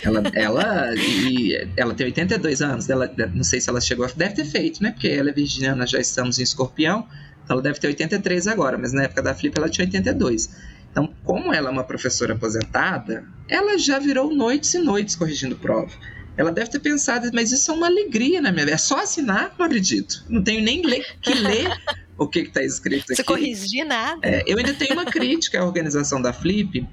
Ela, ela, e, ela tem 82 anos, ela, não sei se ela chegou, deve ter feito, né? Porque ela é virginiana, já estamos em escorpião, então ela deve ter 83 agora, mas na época da Flip ela tinha 82. Então, como ela é uma professora aposentada, ela já virou noites e noites corrigindo prova. Ela deve ter pensado, mas isso é uma alegria na minha vida. É só assinar, não acredito. Não tenho nem ler, que ler o que está escrito aqui. Você corrigir nada. É, eu ainda tenho uma crítica à organização da Flip,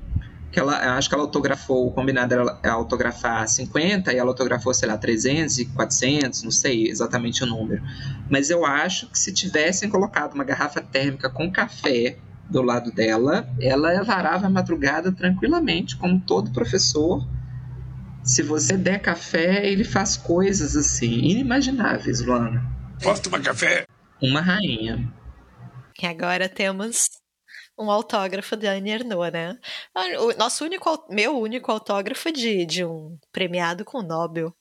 que ela, acho que ela autografou, o combinado era autografar 50 e ela autografou, sei lá, 300 e 400, não sei exatamente o número. Mas eu acho que se tivessem colocado uma garrafa térmica com café do lado dela, ela varava a madrugada tranquilamente, como todo professor. Se você der café, ele faz coisas assim, inimagináveis, Luana. Posso tomar café? Uma rainha. E agora temos um autógrafo da Anne Ernaux, né? O nosso único, meu único autógrafo de, de um premiado com Nobel.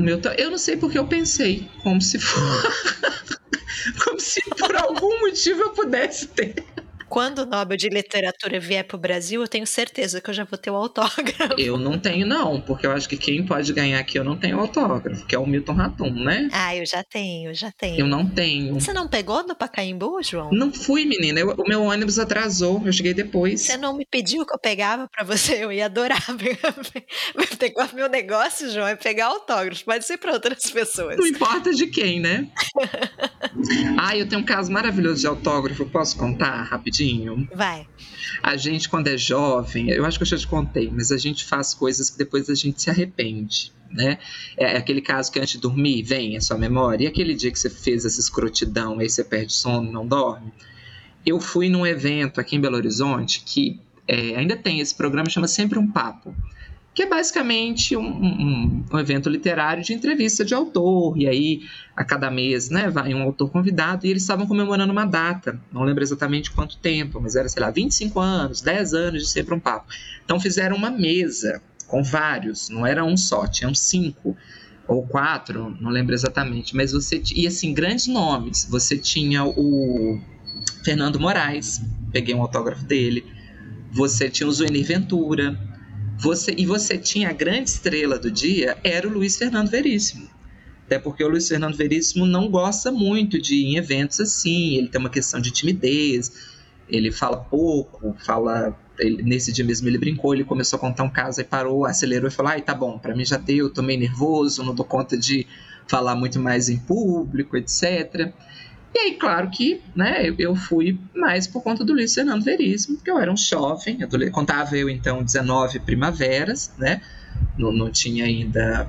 Meu, eu não sei porque eu pensei como se for, como se por algum motivo eu pudesse ter. Quando o Nobel de Literatura vier para o Brasil, eu tenho certeza que eu já vou ter o autógrafo. Eu não tenho, não, porque eu acho que quem pode ganhar aqui eu não tenho autógrafo, que é o Milton Ratum, né? Ah, eu já tenho, já tenho. Eu não tenho. Você não pegou no Pacaembu, João? Não fui, menina. Eu, o meu ônibus atrasou, eu cheguei depois. Você não me pediu que eu pegava para você, eu ia adorar meu negócio, João, é pegar autógrafo. Pode ser para outras pessoas. Não importa de quem, né? ah, eu tenho um caso maravilhoso de autógrafo, posso contar rapidinho? Rapidinho? Vai. A gente, quando é jovem, eu acho que eu já te contei, mas a gente faz coisas que depois a gente se arrepende. Né? É aquele caso que antes de dormir vem a sua memória, e aquele dia que você fez essa escrotidão, aí você perde sono, não dorme. Eu fui num evento aqui em Belo Horizonte que é, ainda tem esse programa, chama Sempre um Papo que é basicamente um, um, um, evento literário de entrevista de autor, e aí a cada mês né, vai um autor convidado, e eles estavam comemorando uma data, não lembro exatamente quanto tempo, mas era, sei lá, 25 anos, 10 anos de sempre um papo. Então fizeram uma mesa com vários, não era um só, tinham cinco ou quatro, não lembro exatamente, mas você, e assim, grandes nomes, você tinha o Fernando Moraes, peguei um autógrafo dele, você tinha o Zuenir Ventura, você, e você tinha a grande estrela do dia, era o Luiz Fernando Veríssimo. Até porque o Luiz Fernando Veríssimo não gosta muito de ir em eventos assim, ele tem uma questão de timidez, ele fala pouco, fala. Ele, nesse dia mesmo ele brincou, ele começou a contar um caso, aí parou, acelerou e falou: ai, tá bom, para mim já deu, tô meio nervoso, não dou conta de falar muito mais em público, etc. E aí, claro que né, eu fui mais por conta do Luiz Fernando Veríssimo, porque eu era um jovem, contava eu então 19 primaveras, né? Não, não tinha ainda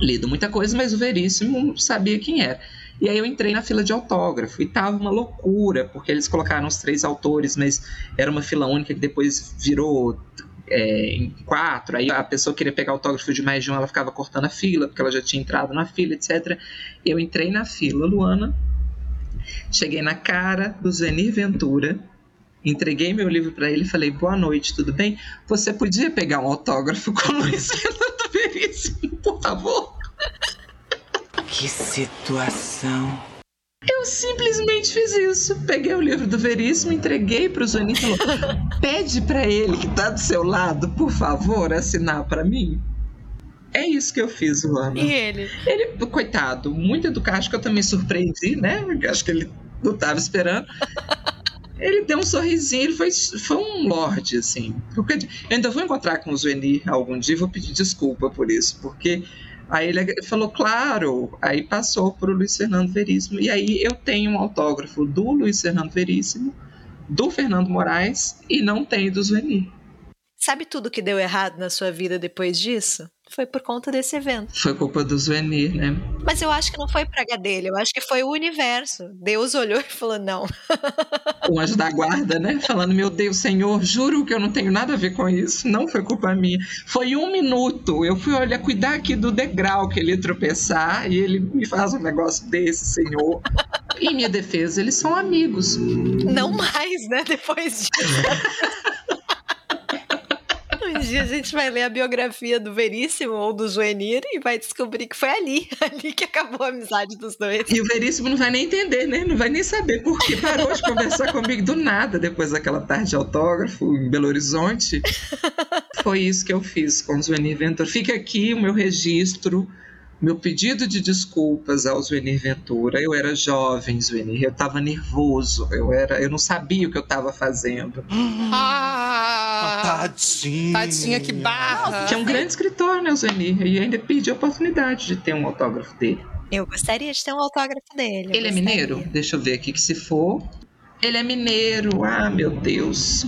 lido muita coisa, mas o Veríssimo sabia quem era. E aí eu entrei na fila de autógrafo e tava uma loucura, porque eles colocaram os três autores, mas era uma fila única que depois virou é, em quatro, aí a pessoa queria pegar autógrafo de mais de um, ela ficava cortando a fila, porque ela já tinha entrado na fila, etc. Eu entrei na fila, Luana, Cheguei na cara do Zenir Ventura, entreguei meu livro para ele e falei: Boa noite, tudo bem? Você podia pegar um autógrafo com o Luiz Fernando Veríssimo, por favor? Que situação. Eu simplesmente fiz isso. Peguei o livro do Veríssimo, entreguei para o Zenir e falou: Pede para ele que está do seu lado, por favor, assinar para mim. É isso que eu fiz, Luana. E ele? Ele, coitado, muito educado. Acho que eu também surpreendi, né? Acho que ele não estava esperando. ele deu um sorrisinho, ele foi, foi um lorde, assim. Eu ainda vou encontrar com o Zueni algum dia e vou pedir desculpa por isso, porque aí ele falou, claro, aí passou para o Luiz Fernando Veríssimo, e aí eu tenho um autógrafo do Luiz Fernando Veríssimo, do Fernando Moraes, e não tem do Zueni. Sabe tudo que deu errado na sua vida depois disso? Foi por conta desse evento. Foi culpa do Zuenir, né? Mas eu acho que não foi praga dele, eu acho que foi o universo. Deus olhou e falou: não. O anjo da guarda, né? Falando: Meu Deus, Senhor, juro que eu não tenho nada a ver com isso. Não foi culpa minha. Foi um minuto. Eu fui olhar, cuidar aqui do degrau que ele ia tropeçar e ele me faz um negócio desse, Senhor. Em minha defesa, eles são amigos. Não mais, né? Depois disso. Dia a gente vai ler a biografia do Veríssimo ou do Joenir e vai descobrir que foi ali, ali que acabou a amizade dos dois. E o Veríssimo não vai nem entender, né? Não vai nem saber por que parou de conversar comigo do nada depois daquela tarde de autógrafo em Belo Horizonte. Foi isso que eu fiz com o Joenir Ventura. Fica aqui o meu registro meu pedido de desculpas ao Zuenir Ventura. Eu era jovem, Zuenir, eu estava nervoso, eu era, eu não sabia o que eu estava fazendo. Ah, tadinha. Tadinha, que barra. Que é um grande escritor, né, o Zuenir? E ainda pedi a oportunidade de ter um autógrafo dele. Eu gostaria de ter um autógrafo dele. Ele é mineiro? Deixa eu ver aqui que se for. Ele é mineiro. Ah, meu Deus.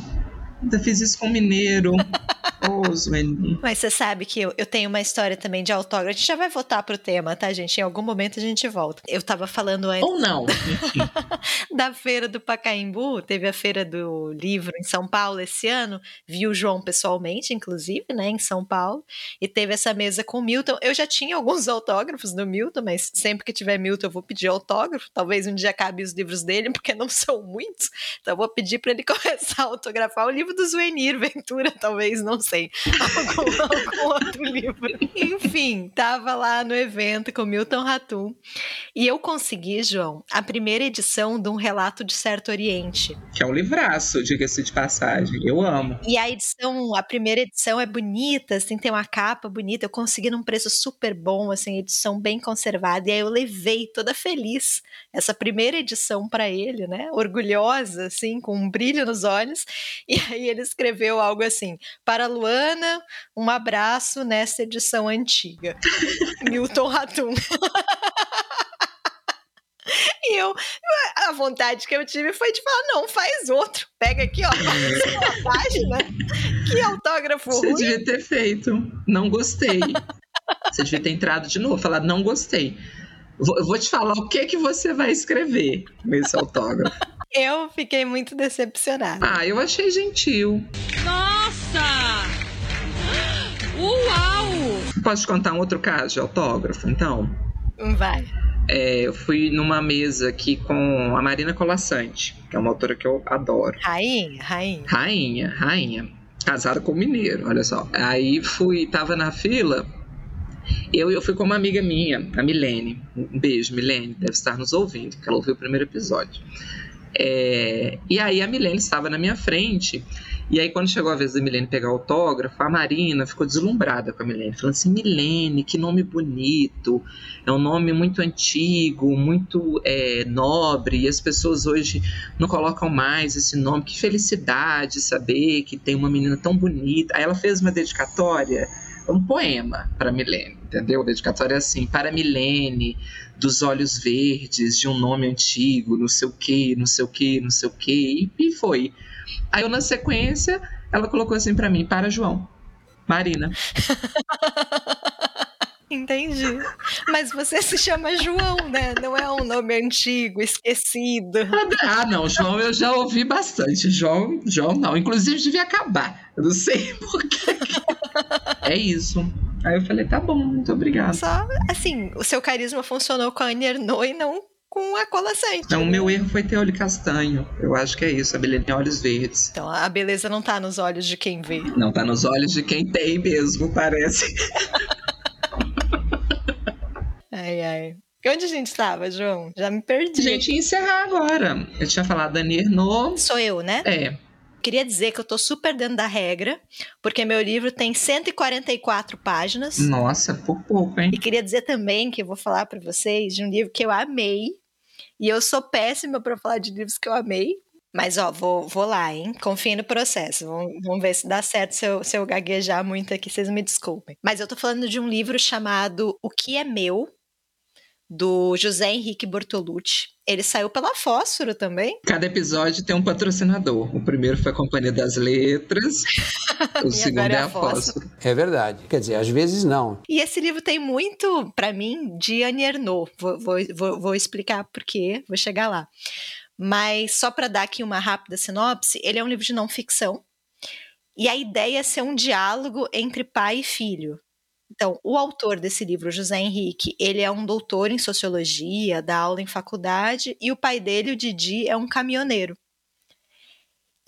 Ainda fiz isso com mineiro. Oh, Mas você sabe que eu, eu tenho uma história também de autógrafo. A gente já vai voltar pro tema, tá, gente? Em algum momento a gente volta. Eu tava falando antes. Ou não. da feira do Pacaembu. Teve a feira do livro em São Paulo esse ano. Vi o João pessoalmente, inclusive, né, em São Paulo. E teve essa mesa com o Milton. Eu já tinha alguns autógrafos do Milton, mas sempre que tiver Milton eu vou pedir autógrafo. Talvez um dia acabe os livros dele, porque não são muitos. Então eu vou pedir para ele começar a autografar o livro do Zuenir Ventura, talvez, não sei. Algum, algum outro livro. Enfim, tava lá no evento com Milton Ratum. E eu consegui, João, a primeira edição de um relato de Certo Oriente. Que é um livraço, diga-se de passagem. Eu amo. E a edição, a primeira edição é bonita, assim, tem uma capa bonita. Eu consegui num preço super bom, assim, edição bem conservada. E aí eu levei toda feliz essa primeira edição para ele, né? Orgulhosa, assim, com um brilho nos olhos. E aí ele escreveu algo assim: para Luana, um abraço nessa edição antiga. Milton Ratum. E eu, a vontade que eu tive foi de falar: não, faz outro. Pega aqui, ó, faz uma página. Que autógrafo Você ruim. devia ter feito. Não gostei. Você devia ter entrado de novo, falado: não gostei. Eu vou te falar o que que você vai escrever nesse autógrafo. Eu fiquei muito decepcionada. Ah, eu achei gentil. Nossa! Uau! Posso te contar um outro caso de autógrafo, então? Vai. É, eu fui numa mesa aqui com a Marina Colassante, que é uma autora que eu adoro. Rainha, rainha. Rainha, rainha. Casada com mineiro, olha só. Aí fui, tava na fila, eu, eu fui com uma amiga minha, a Milene. Um beijo, Milene, deve estar nos ouvindo, que ela ouviu o primeiro episódio. É, e aí a Milene estava na minha frente. E aí, quando chegou a vez da Milene pegar autógrafo, a Marina ficou deslumbrada com a Milene, falando assim: Milene, que nome bonito, é um nome muito antigo, muito é, nobre, e as pessoas hoje não colocam mais esse nome. Que felicidade saber que tem uma menina tão bonita. Aí ela fez uma dedicatória, um poema para Milene, entendeu? A dedicatória é assim: para Milene, dos olhos verdes, de um nome antigo, não sei o que, não sei o que, não sei o que, e foi. Aí eu, na sequência, ela colocou assim para mim: para João, Marina. Entendi. Mas você se chama João, né? Não é um nome antigo, esquecido. Ah, não, João eu já ouvi bastante. João, João não. Inclusive devia acabar. Eu não sei porquê. É isso. Aí eu falei, tá bom, muito obrigado. Só, assim, o seu carisma funcionou com a Ernaux e não com a Cola Sante. Não, o meu erro foi ter olho castanho. Eu acho que é isso, a beleza tem olhos verdes. Então, a beleza não tá nos olhos de quem vê. Não tá nos olhos de quem tem mesmo, parece. ai, ai. Onde a gente estava, João? Já me perdi. A gente ia encerrar agora. Eu tinha falado da Annie Ernaux. Sou eu, né? É. Queria dizer que eu tô super dentro da regra, porque meu livro tem 144 páginas. Nossa, por pouco, hein? E queria dizer também que eu vou falar para vocês de um livro que eu amei. E eu sou péssima para falar de livros que eu amei. Mas, ó, vou, vou lá, hein? Confiem no processo. Vamos, vamos ver se dá certo se eu, se eu gaguejar muito aqui, vocês me desculpem. Mas eu tô falando de um livro chamado O Que É Meu, do José Henrique Bortolucci. Ele saiu pela Fósforo também. Cada episódio tem um patrocinador. O primeiro foi a Companhia das Letras, o segundo é a Fósforo. É verdade. Quer dizer, às vezes não. E esse livro tem muito, para mim, de Annie Ernaux. Vou, vou, vou, vou explicar por quê, vou chegar lá. Mas só para dar aqui uma rápida sinopse, ele é um livro de não ficção. E a ideia é ser um diálogo entre pai e filho. Então, o autor desse livro, José Henrique, ele é um doutor em sociologia, dá aula em faculdade, e o pai dele, o Didi, é um caminhoneiro.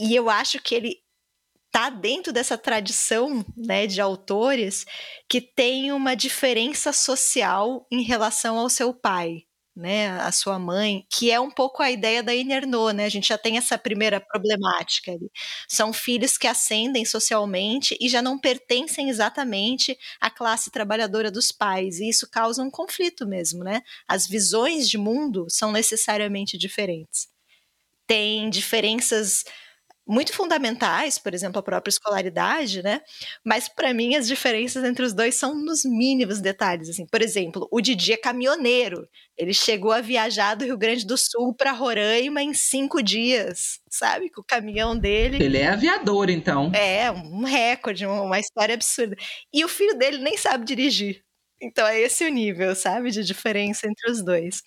E eu acho que ele tá dentro dessa tradição, né, de autores que tem uma diferença social em relação ao seu pai né, a sua mãe, que é um pouco a ideia da Inerno, né? A gente já tem essa primeira problemática ali. São filhos que ascendem socialmente e já não pertencem exatamente à classe trabalhadora dos pais, e isso causa um conflito mesmo, né? As visões de mundo são necessariamente diferentes. Tem diferenças muito fundamentais, por exemplo, a própria escolaridade, né? Mas para mim as diferenças entre os dois são nos mínimos detalhes, assim. Por exemplo, o Didi é caminhoneiro. Ele chegou a viajar do Rio Grande do Sul para Roraima em cinco dias, sabe? Com o caminhão dele. Ele é aviador, então. É, um recorde, uma história absurda. E o filho dele nem sabe dirigir. Então é esse o nível, sabe, de diferença entre os dois.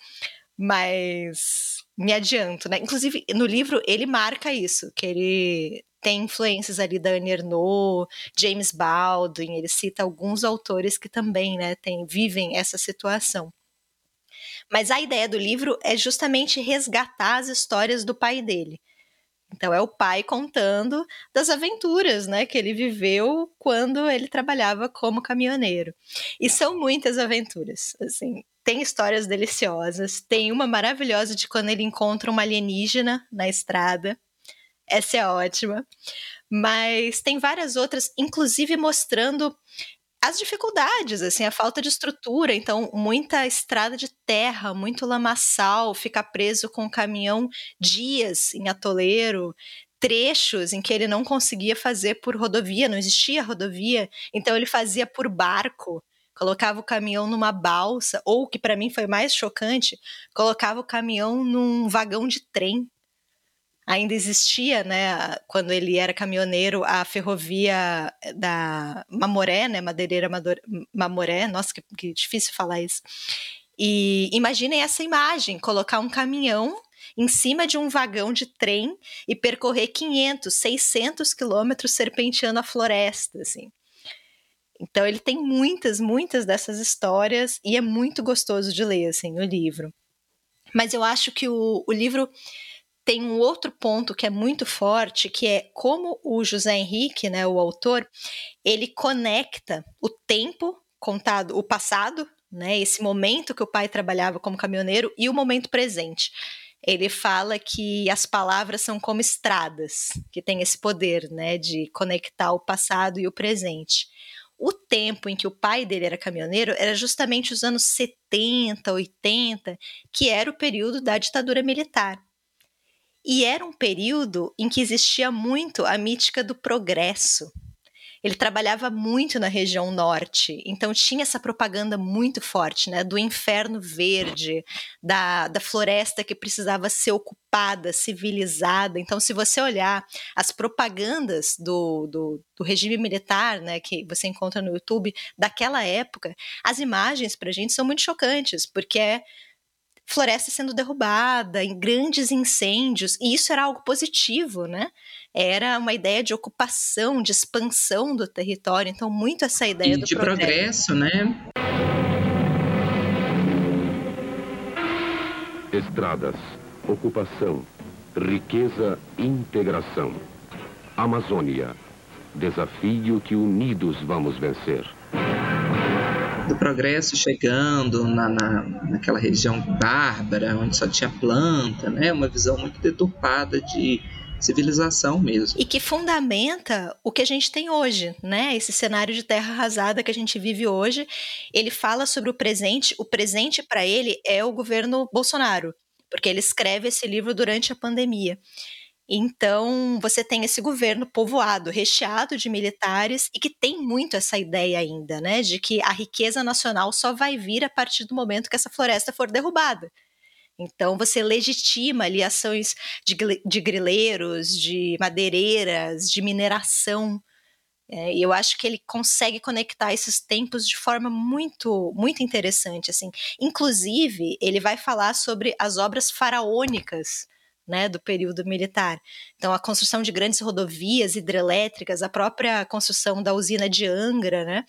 Mas me adianto, né? Inclusive, no livro ele marca isso, que ele tem influências ali da Annie Ernaux, James Baldwin, ele cita alguns autores que também, né, tem, vivem essa situação. Mas a ideia do livro é justamente resgatar as histórias do pai dele. Então é o pai contando das aventuras, né, que ele viveu quando ele trabalhava como caminhoneiro. E são muitas aventuras, assim tem histórias deliciosas. Tem uma maravilhosa de quando ele encontra uma alienígena na estrada. Essa é ótima. Mas tem várias outras, inclusive mostrando as dificuldades, assim, a falta de estrutura. Então, muita estrada de terra, muito lamaçal, ficar preso com o caminhão dias em atoleiro trechos em que ele não conseguia fazer por rodovia, não existia rodovia, então ele fazia por barco colocava o caminhão numa balsa, ou que para mim foi mais chocante, colocava o caminhão num vagão de trem. Ainda existia, né, quando ele era caminhoneiro, a ferrovia da Mamoré, né, Madeireira Mamoré, nossa, que, que difícil falar isso. E imaginem essa imagem, colocar um caminhão em cima de um vagão de trem e percorrer 500, 600 quilômetros serpenteando a floresta, assim. Então ele tem muitas, muitas dessas histórias e é muito gostoso de ler, assim, o livro. Mas eu acho que o, o livro tem um outro ponto que é muito forte, que é como o José Henrique, né, o autor, ele conecta o tempo contado, o passado, né, esse momento que o pai trabalhava como caminhoneiro e o momento presente. Ele fala que as palavras são como estradas, que tem esse poder, né, de conectar o passado e o presente. O tempo em que o pai dele era caminhoneiro era justamente os anos 70, 80, que era o período da ditadura militar. E era um período em que existia muito a mítica do progresso, ele trabalhava muito na região norte, então tinha essa propaganda muito forte, né, do inferno verde, da, da floresta que precisava ser ocupada, civilizada. Então, se você olhar as propagandas do, do, do regime militar, né, que você encontra no YouTube daquela época, as imagens para a gente são muito chocantes, porque é floresta sendo derrubada, em grandes incêndios, e isso era algo positivo, né? Era uma ideia de ocupação, de expansão do território, então muito essa ideia e do de progresso, progresso né? Estradas, ocupação, riqueza, integração. Amazônia, desafio que unidos vamos vencer do progresso chegando na, na, naquela região bárbara, onde só tinha planta, né? Uma visão muito deturpada de civilização mesmo. E que fundamenta o que a gente tem hoje, né? Esse cenário de terra arrasada que a gente vive hoje. Ele fala sobre o presente. O presente para ele é o governo Bolsonaro, porque ele escreve esse livro durante a pandemia. Então, você tem esse governo povoado, recheado de militares e que tem muito essa ideia ainda, né, de que a riqueza nacional só vai vir a partir do momento que essa floresta for derrubada. Então, você legitima ali ações de, de grileiros, de madeireiras, de mineração. É, eu acho que ele consegue conectar esses tempos de forma muito, muito interessante. Assim. Inclusive, ele vai falar sobre as obras faraônicas né, do período militar. Então, a construção de grandes rodovias hidrelétricas, a própria construção da usina de Angra, né,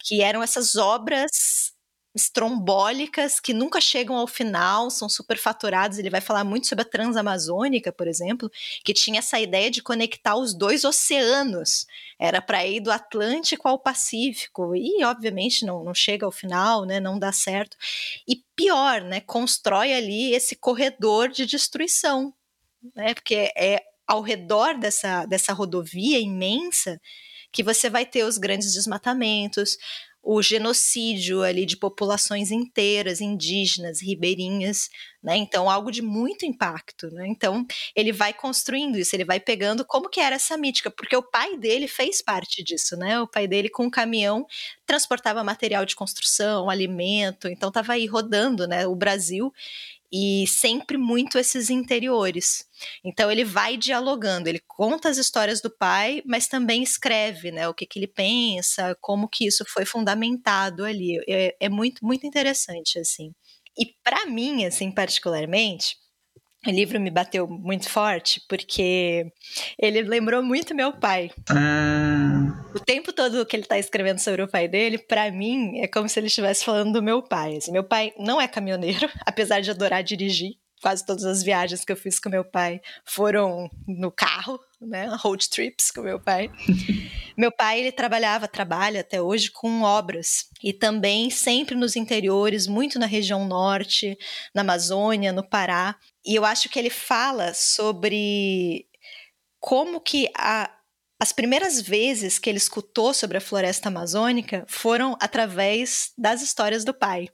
que eram essas obras estrombólicas que nunca chegam ao final, são superfaturados. Ele vai falar muito sobre a Transamazônica, por exemplo, que tinha essa ideia de conectar os dois oceanos. Era para ir do Atlântico ao Pacífico e, obviamente, não, não chega ao final, né? Não dá certo. E pior, né? Constrói ali esse corredor de destruição, né? Porque é ao redor dessa, dessa rodovia imensa que você vai ter os grandes desmatamentos, o genocídio ali de populações inteiras, indígenas, ribeirinhas, né? Então, algo de muito impacto, né? Então, ele vai construindo isso, ele vai pegando como que era essa mítica, porque o pai dele fez parte disso, né? O pai dele com um caminhão transportava material de construção, alimento, então estava aí rodando, né, o Brasil e sempre muito esses interiores. Então ele vai dialogando, ele conta as histórias do pai, mas também escreve, né, o que, que ele pensa, como que isso foi fundamentado ali. É, é muito muito interessante assim. E para mim, assim particularmente, o livro me bateu muito forte porque ele lembrou muito meu pai. Ah. O tempo todo que ele está escrevendo sobre o pai dele, para mim, é como se ele estivesse falando do meu pai. Assim, meu pai não é caminhoneiro, apesar de adorar dirigir. Quase todas as viagens que eu fiz com meu pai foram no carro, né? Road trips com meu pai. meu pai, ele trabalhava, trabalha até hoje com obras. E também sempre nos interiores, muito na região norte, na Amazônia, no Pará. E eu acho que ele fala sobre como que a, as primeiras vezes que ele escutou sobre a floresta amazônica foram através das histórias do pai.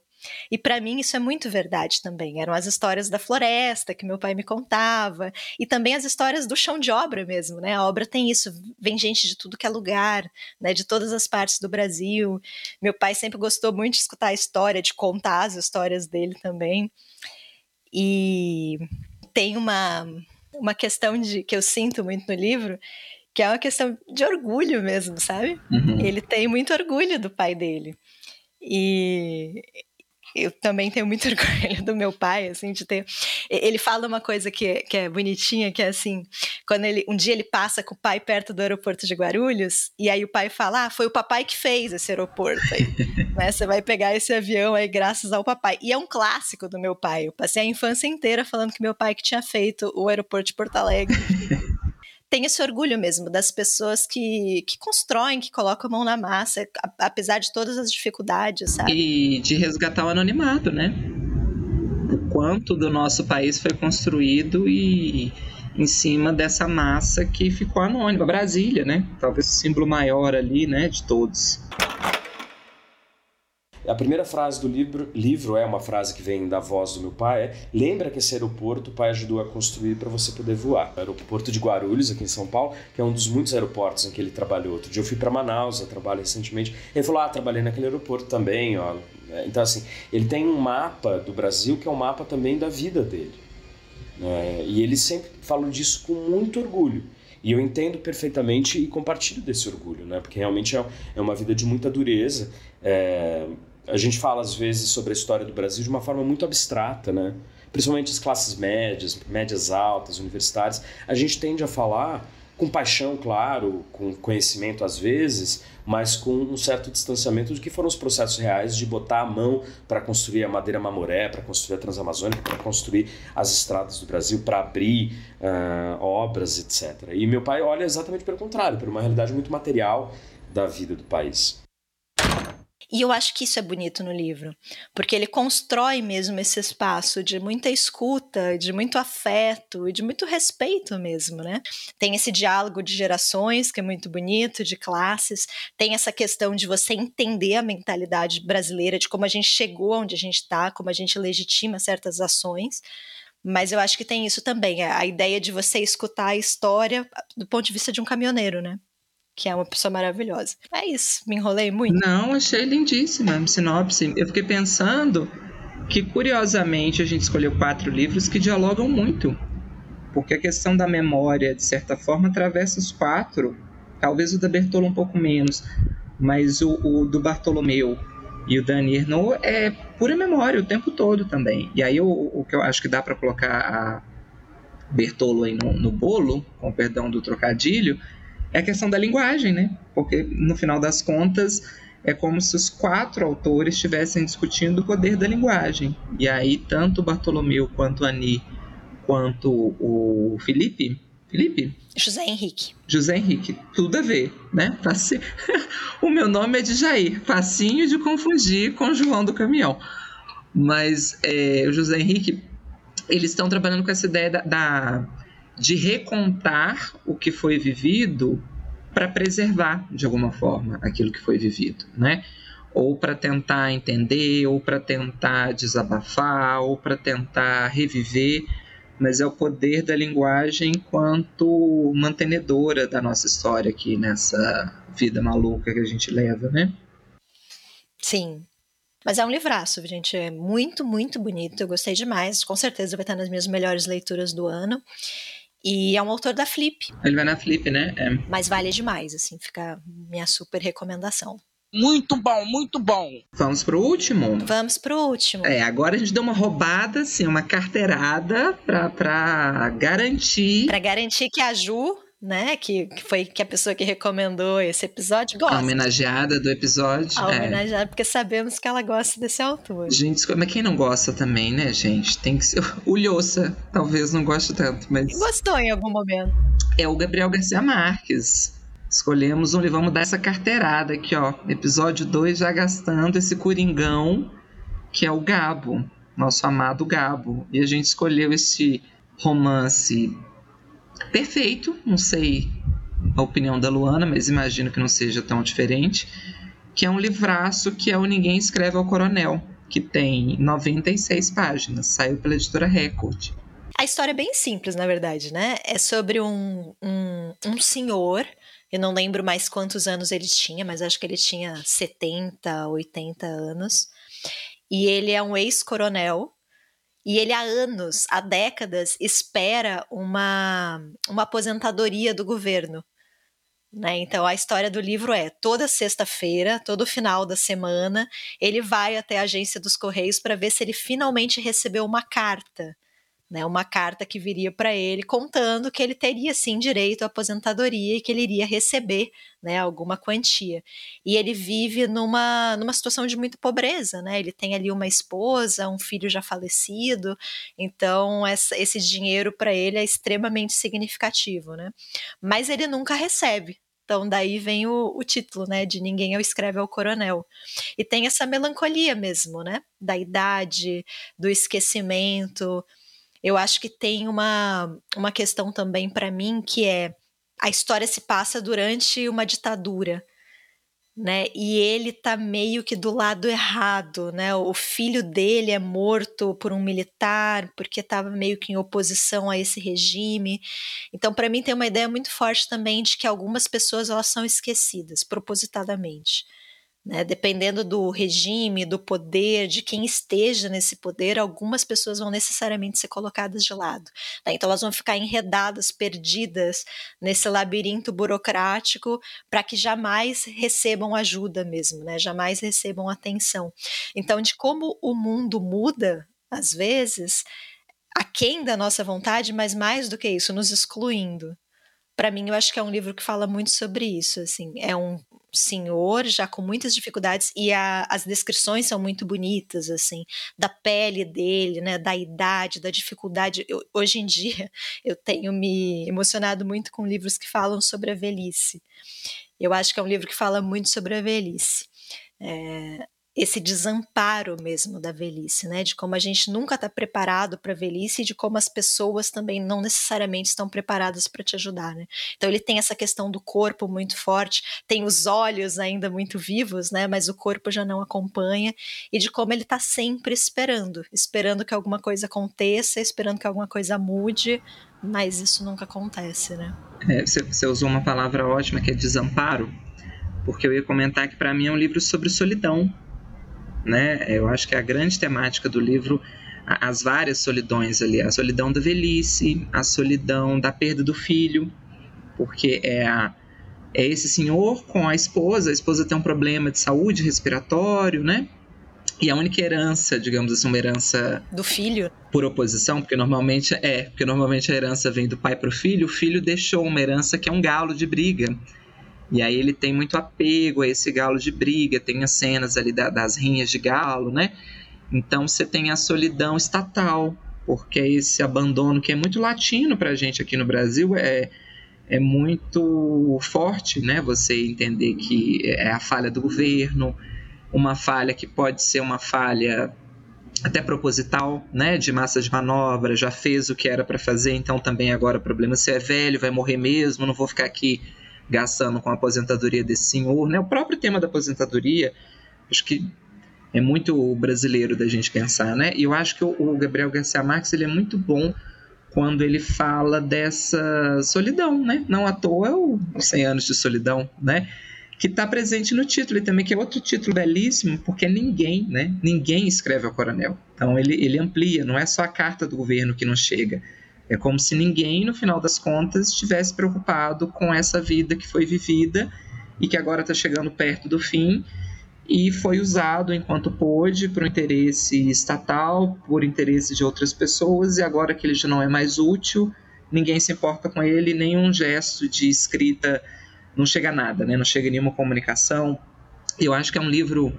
E para mim isso é muito verdade também. Eram as histórias da floresta que meu pai me contava e também as histórias do chão de obra mesmo, né? A obra tem isso, vem gente de tudo que é lugar, né? De todas as partes do Brasil. Meu pai sempre gostou muito de escutar a história, de contar as histórias dele também. E tem uma, uma questão de que eu sinto muito no livro, que é uma questão de orgulho mesmo, sabe? Uhum. Ele tem muito orgulho do pai dele. E eu também tenho muito orgulho do meu pai, assim, de ter. Ele fala uma coisa que, que é bonitinha, que é assim: quando ele um dia ele passa com o pai perto do aeroporto de Guarulhos, e aí o pai fala: Ah, foi o papai que fez esse aeroporto aí. né? Você vai pegar esse avião aí graças ao papai. E é um clássico do meu pai. Eu passei a infância inteira falando que meu pai que tinha feito o aeroporto de Porto Alegre. tem esse orgulho mesmo das pessoas que, que constroem, que colocam a mão na massa, apesar de todas as dificuldades, sabe? E de resgatar o anonimato, né? O quanto do nosso país foi construído e em cima dessa massa que ficou anônima, Brasília, né? Talvez o símbolo maior ali, né, de todos. A primeira frase do livro, livro é uma frase que vem da voz do meu pai, é lembra que esse aeroporto o pai ajudou a construir para você poder voar. O aeroporto de Guarulhos, aqui em São Paulo, que é um dos muitos aeroportos em que ele trabalhou. Outro dia eu fui para Manaus, eu trabalho recentemente. Ele falou, ah, trabalhei naquele aeroporto também, ó. Então, assim, ele tem um mapa do Brasil que é um mapa também da vida dele. É, e ele sempre falou disso com muito orgulho. E eu entendo perfeitamente e compartilho desse orgulho, né? Porque realmente é, é uma vida de muita dureza. É, a gente fala às vezes sobre a história do Brasil de uma forma muito abstrata, né? Principalmente as classes médias, médias altas, universitárias, a gente tende a falar com paixão, claro, com conhecimento às vezes, mas com um certo distanciamento do que foram os processos reais de botar a mão para construir a madeira mamoré, para construir a Transamazônica, para construir as estradas do Brasil, para abrir uh, obras, etc. E meu pai olha exatamente pelo contrário, por uma realidade muito material da vida do país. E eu acho que isso é bonito no livro, porque ele constrói mesmo esse espaço de muita escuta, de muito afeto e de muito respeito mesmo, né? Tem esse diálogo de gerações que é muito bonito, de classes, tem essa questão de você entender a mentalidade brasileira, de como a gente chegou onde a gente está, como a gente legitima certas ações Mas eu acho que tem isso também, a ideia de você escutar a história do ponto de vista de um caminhoneiro, né? Que é uma pessoa maravilhosa. É isso, me enrolei muito. Não, achei lindíssima a sinopse. Eu fiquei pensando que, curiosamente, a gente escolheu quatro livros que dialogam muito. Porque a questão da memória, de certa forma, atravessa os quatro. Talvez o da Bertolo um pouco menos, mas o, o do Bartolomeu e o Dani Ernaud é pura memória o tempo todo também. E aí o, o que eu acho que dá para colocar a Bertolo aí no, no bolo, com perdão do trocadilho, é a questão da linguagem, né? Porque no final das contas é como se os quatro autores estivessem discutindo o poder da linguagem. E aí tanto Bartolomeu quanto Ani quanto o Felipe, Felipe? José Henrique. José Henrique, tudo a ver, né? O meu nome é de Jair, facinho de confundir com João do Caminhão. Mas é, o José Henrique, eles estão trabalhando com essa ideia da, da de recontar o que foi vivido para preservar de alguma forma aquilo que foi vivido, né? Ou para tentar entender, ou para tentar desabafar, ou para tentar reviver mas é o poder da linguagem enquanto mantenedora da nossa história aqui nessa vida maluca que a gente leva, né? Sim. Mas é um livraço, gente. É muito, muito bonito. Eu gostei demais. Com certeza vai estar nas minhas melhores leituras do ano. E é um autor da Flip. Ele vai na Flip, né? É. Mas vale demais, assim, fica minha super recomendação. Muito bom, muito bom. Vamos pro último? Vamos pro último. É, agora a gente deu uma roubada, assim, uma carteirada pra, pra garantir. Pra garantir que a Ju né, que, que foi que a pessoa que recomendou esse episódio gosta. A homenageada do episódio. A homenageada, é. porque sabemos que ela gosta desse autor. Gente, mas quem não gosta também, né, gente? Tem que ser. O Lhosa, talvez não goste tanto, mas. Gostou em algum momento. É o Gabriel Garcia Marques. Escolhemos um livro, vamos dar essa carteirada aqui, ó. Episódio 2, já gastando esse coringão, que é o Gabo, nosso amado Gabo. E a gente escolheu esse romance perfeito, não sei a opinião da Luana, mas imagino que não seja tão diferente, que é um livraço que é o Ninguém Escreve ao Coronel, que tem 96 páginas, saiu pela editora Record. A história é bem simples, na verdade, né? É sobre um, um, um senhor eu não lembro mais quantos anos ele tinha, mas acho que ele tinha 70, 80 anos. E ele é um ex-coronel. E ele há anos, há décadas, espera uma, uma aposentadoria do governo. Né? Então a história do livro é toda sexta-feira, todo final da semana, ele vai até a agência dos Correios para ver se ele finalmente recebeu uma carta né, uma carta que viria para ele contando que ele teria sim direito à aposentadoria e que ele iria receber né, alguma quantia. E ele vive numa, numa situação de muita pobreza, né? Ele tem ali uma esposa, um filho já falecido, então essa, esse dinheiro para ele é extremamente significativo, né? Mas ele nunca recebe, então, daí vem o, o, título, né? De Ninguém eu escreve ao Coronel. E tem essa melancolia mesmo, né? Da idade, do esquecimento, eu acho que tem uma, uma questão também para mim que é a história se passa durante uma ditadura, né? E ele tá meio que do lado errado, né? O filho dele é morto por um militar porque estava meio que em oposição a esse regime. Então, para mim tem uma ideia muito forte também de que algumas pessoas elas são esquecidas propositadamente. Né? Dependendo do regime, do poder, de quem esteja nesse poder, algumas pessoas vão necessariamente ser colocadas de lado. Né? Então, elas vão ficar enredadas, perdidas nesse labirinto burocrático para que jamais recebam ajuda mesmo, né? jamais recebam atenção. Então, de como o mundo muda, às vezes, aquém da nossa vontade, mas mais do que isso, nos excluindo para mim eu acho que é um livro que fala muito sobre isso assim é um senhor já com muitas dificuldades e a, as descrições são muito bonitas assim da pele dele né da idade da dificuldade. Eu, hoje em dia eu tenho me emocionado muito com livros que falam sobre a velhice. Eu acho que é um livro que fala muito sobre a velhice. É, esse desamparo mesmo da velhice, né? De como a gente nunca está preparado para a velhice e de como as pessoas também não necessariamente estão preparadas para te ajudar, né? Então ele tem essa questão do corpo muito forte, tem os olhos ainda muito vivos, né? Mas o corpo já não acompanha e de como ele está sempre esperando, esperando que alguma coisa aconteça, esperando que alguma coisa mude, mas isso nunca acontece, né? É, você, você usou uma palavra ótima que é desamparo, porque eu ia comentar que para mim é um livro sobre solidão, né? Eu acho que a grande temática do livro as várias solidões ali, a solidão da velhice, a solidão da perda do filho, porque é a, é esse senhor com a esposa, a esposa tem um problema de saúde respiratório, né? E a única herança, digamos assim, uma herança do filho por oposição, porque normalmente é, porque normalmente a herança vem do pai para o filho, o filho deixou uma herança que é um galo de briga. E aí ele tem muito apego a esse galo de briga, tem as cenas ali da, das rinhas de galo, né? Então você tem a solidão estatal, porque é esse abandono que é muito latino para a gente aqui no Brasil é, é muito forte, né? Você entender que é a falha do governo, uma falha que pode ser uma falha até proposital, né, de massa de manobra, já fez o que era para fazer, então também agora o problema se é velho, vai morrer mesmo, não vou ficar aqui gastando com a aposentadoria desse senhor, né? O próprio tema da aposentadoria, acho que é muito brasileiro da gente pensar, né? E eu acho que o, Gabriel Garcia Marques ele é muito bom quando ele fala dessa solidão, né? Não à toa é o 100 anos de solidão, né? Que está presente no título e também que é outro título belíssimo, porque ninguém, né? Ninguém escreve ao coronel. Então ele, ele amplia, não é só a carta do governo que não chega. É como se ninguém, no final das contas, estivesse preocupado com essa vida que foi vivida e que agora está chegando perto do fim e foi usado enquanto pôde por um interesse estatal, por interesse de outras pessoas, e agora que ele já não é mais útil, ninguém se importa com ele, nenhum gesto de escrita não chega a nada, né? não chega nenhuma comunicação. Eu acho que é um livro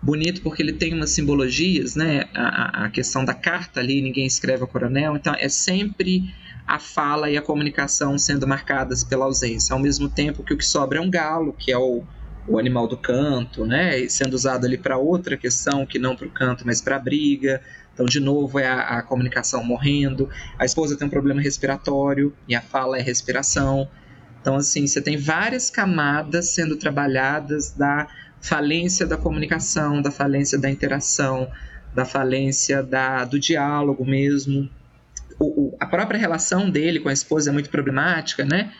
bonito porque ele tem umas simbologias, né? A, a questão da carta ali, ninguém escreve ao coronel, então é sempre a fala e a comunicação sendo marcadas pela ausência, ao mesmo tempo que o que sobra é um galo, que é o o animal do canto, né? Sendo usado ali para outra questão que não para o canto, mas para a briga. Então, de novo, é a, a, comunicação morrendo. A esposa tem um problema respiratório e a fala é respiração. Então, assim, você tem várias camadas sendo trabalhadas da falência da comunicação, da falência da interação, da falência da, do diálogo mesmo. O, o, a própria relação dele com a esposa é muito problemática, né?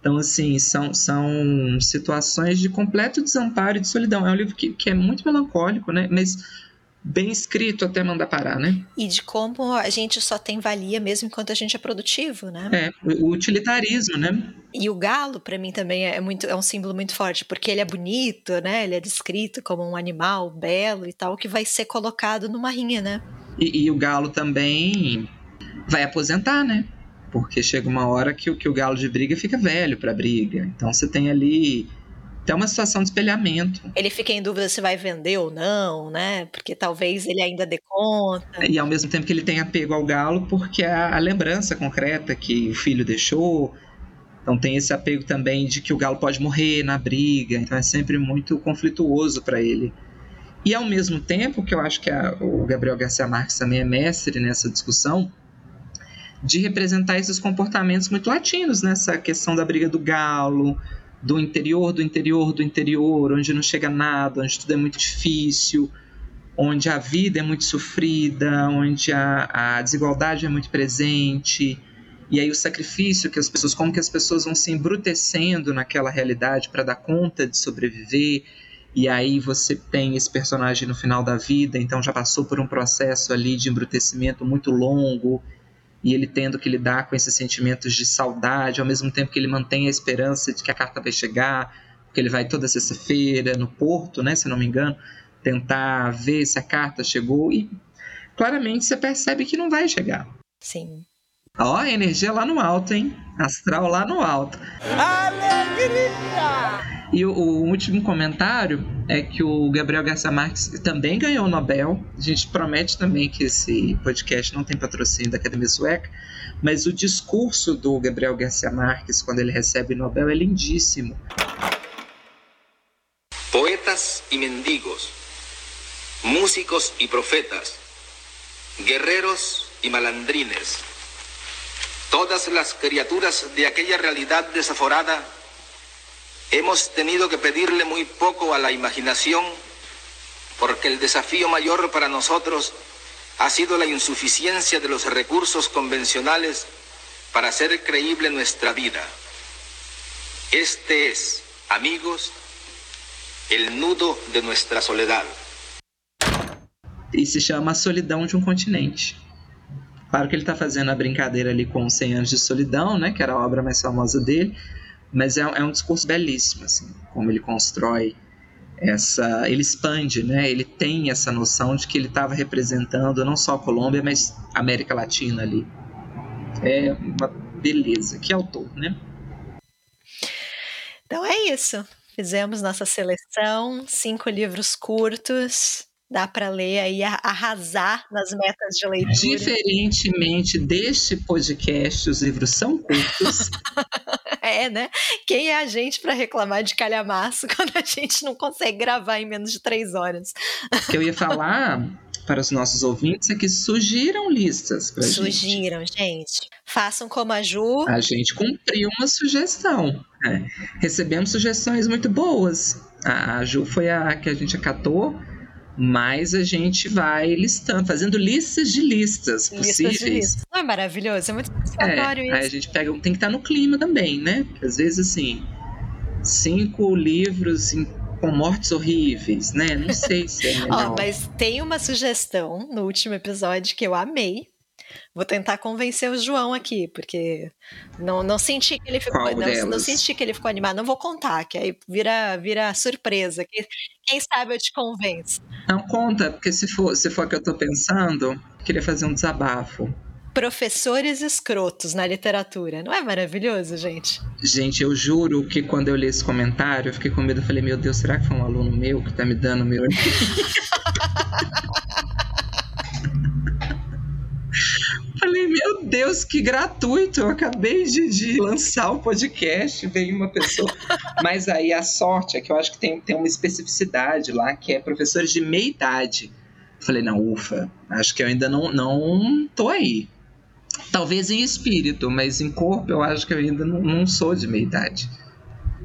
Então, assim, são, são situações de completo desamparo e de solidão. É um livro que, que é muito melancólico, né? Mas bem escrito até mandar parar, né? E de como a gente só tem valia mesmo enquanto a gente é produtivo, né? É, o utilitarismo, né? E o galo, para mim, também é, muito, é um símbolo muito forte, porque ele é bonito, né? Ele é descrito como um animal belo e tal, que vai ser colocado numa rinha, né? E, e o galo também vai aposentar, né? porque chega uma hora que, o, que o galo de briga fica velho para briga. Então você tem ali até uma situação de espelhamento. Ele fica em dúvida se vai vender ou não, né? Porque talvez ele ainda dê conta. E ao mesmo tempo que ele tem apego ao galo, porque é a, a lembrança concreta que o filho deixou. Então tem esse apego também de que o galo pode morrer na briga. Então é sempre muito conflituoso para ele. E ao mesmo tempo que eu acho que a, o Gabriel Garcia Marques também é mestre nessa discussão, de representar esses comportamentos muito latinos, nessa questão da briga do galo, do interior, do interior, do interior, onde não chega nada, onde tudo é muito difícil, onde a vida é muito sofrida, onde a, a desigualdade é muito presente, e aí o sacrifício que as pessoas, como que as pessoas vão se embrutecendo naquela realidade para dar conta de sobreviver, e aí você tem esse personagem no final da vida, então já passou por um processo ali de embrutecimento muito longo, e ele tendo que lidar com esses sentimentos de saudade, ao mesmo tempo que ele mantém a esperança de que a carta vai chegar, porque ele vai toda sexta-feira no porto, né, se não me engano, tentar ver se a carta chegou e claramente você percebe que não vai chegar. Sim. Ó, a energia lá no alto, hein? Astral lá no alto. Alegria! E o, o, último comentário é que o Gabriel Garcia Marques também ganhou o Nobel. A gente promete também que esse podcast não tem patrocínio da Academia Sueca, mas o discurso do Gabriel Garcia Marques quando ele recebe o Nobel é lindíssimo. Poetas e mendigos, músicos y profetas, guerreros y malandrines, todas las criaturas de aquella realidad desaforada, hemos tenido que pedirle muy poco a la imaginación porque el desafío mayor para nosotros ha sido la insuficiencia de los recursos convencionales para hacer creíble nuestra vida. Este es, amigos, el nudo de nuestra soledad. E se chama A Solidão de um Continente. Claro que ele está fazendo a brincadeira ali com 100 anos de solidão, que era a obra mais famosa dele, mas é, é um discurso belíssimo, assim, como ele constrói essa, ele expande, né? Ele tem essa noção de que ele estava representando não só a Colômbia, mas a América Latina ali. É uma beleza. Que autor, né? Então é isso. Fizemos nossa seleção, cinco livros curtos. Dá para ler aí, arrasar nas metas de leitura. Diferentemente deste podcast, os livros são curtos. é, né? Quem é a gente para reclamar de calhamaço quando a gente não consegue gravar em menos de três horas? O que eu ia falar para os nossos ouvintes é que sugiram listas para gente. Sugiram, gente. Façam como a Ju. A gente cumpriu uma sugestão. É. Recebemos sugestões muito boas. A Ju foi a que a gente acatou mas a gente vai listando, fazendo listas de listas, listas possíveis. De listas. Não é maravilhoso? É muito satisfatório é, isso. Aí a gente pega, tem que estar no clima também, né? Porque às vezes assim, cinco livros em, com mortes horríveis, né? Não sei se é oh, mas tem uma sugestão no último episódio que eu amei, Vou tentar convencer o João aqui, porque não, não senti que ele ficou. Não, não, senti que ele ficou animado. Não vou contar, que aí vira, vira surpresa. Quem sabe eu te convenço. Não conta, porque se for, se for o que eu tô pensando, queria fazer um desabafo. Professores escrotos na literatura. Não é maravilhoso, gente? Gente, eu juro que quando eu li esse comentário, eu fiquei com medo. Eu falei, meu Deus, será que foi um aluno meu que tá me dando meu. Falei, meu Deus, que gratuito! Eu acabei de, de lançar o podcast, veio uma pessoa. Mas aí a sorte é que eu acho que tem, tem uma especificidade lá, que é professores de meia idade. Falei, não, ufa, acho que eu ainda não, não tô aí. Talvez em espírito, mas em corpo eu acho que eu ainda não, não sou de meia idade.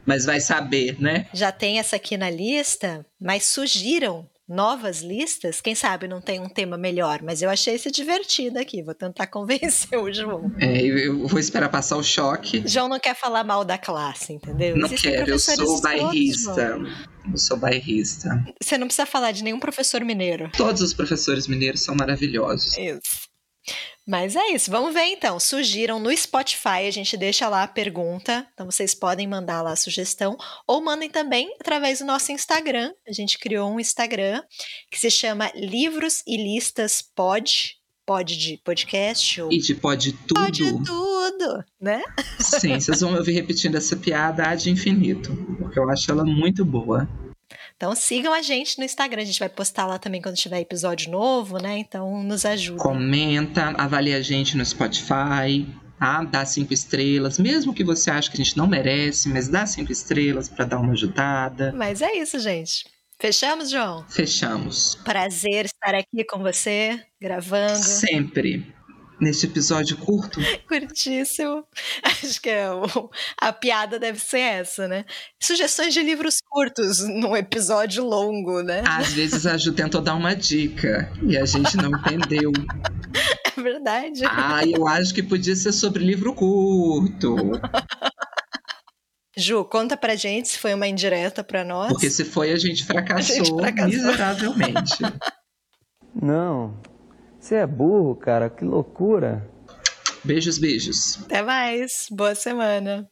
Mas vai saber, né? Já tem essa aqui na lista, mas surgiram novas listas, quem sabe não tem um tema melhor, mas eu achei esse divertido aqui, vou tentar convencer o João. É, eu vou esperar passar o choque. João não quer falar mal da classe, entendeu? Não Existem quero, eu sou bairrista. Eu sou bairrista. Você não precisa falar de nenhum professor mineiro. Todos os professores mineiros são maravilhosos. Isso. Mas é isso, vamos ver então. Surgiram no Spotify, a gente deixa lá a pergunta, então vocês podem mandar lá a sugestão, ou mandem também através do nosso Instagram. A gente criou um Instagram que se chama Livros e Listas Pod, pod de podcast. Ou... E de pod tudo. Pode tudo, né? Sim, vocês vão me ouvir repetindo essa piada ad infinito, porque eu acho ela muito boa. Então sigam a gente no Instagram, a gente vai postar lá também quando tiver episódio novo, né? Então nos ajuda. Comenta, avalie a gente no Spotify, tá? Dá cinco estrelas, mesmo que você ache que a gente não merece, mas dá cinco estrelas para dar uma ajudada. Mas é isso, gente. Fechamos, João? Fechamos. Prazer estar aqui com você, gravando. Sempre neste episódio curto. Curtíssimo. Acho que é o, a piada deve ser essa, né? Sugestões de livros curtos num episódio longo, né? Às vezes a Ju tentou dar uma dica e a gente não entendeu. É verdade. Ah, eu acho que podia ser sobre livro curto. Ju, conta pra gente se foi uma indireta pra nós. Porque se foi, a gente fracassou, a gente fracassou. miseravelmente. Não, você é burro, cara, que loucura. Beijos, beijos. Até mais. Boa semana.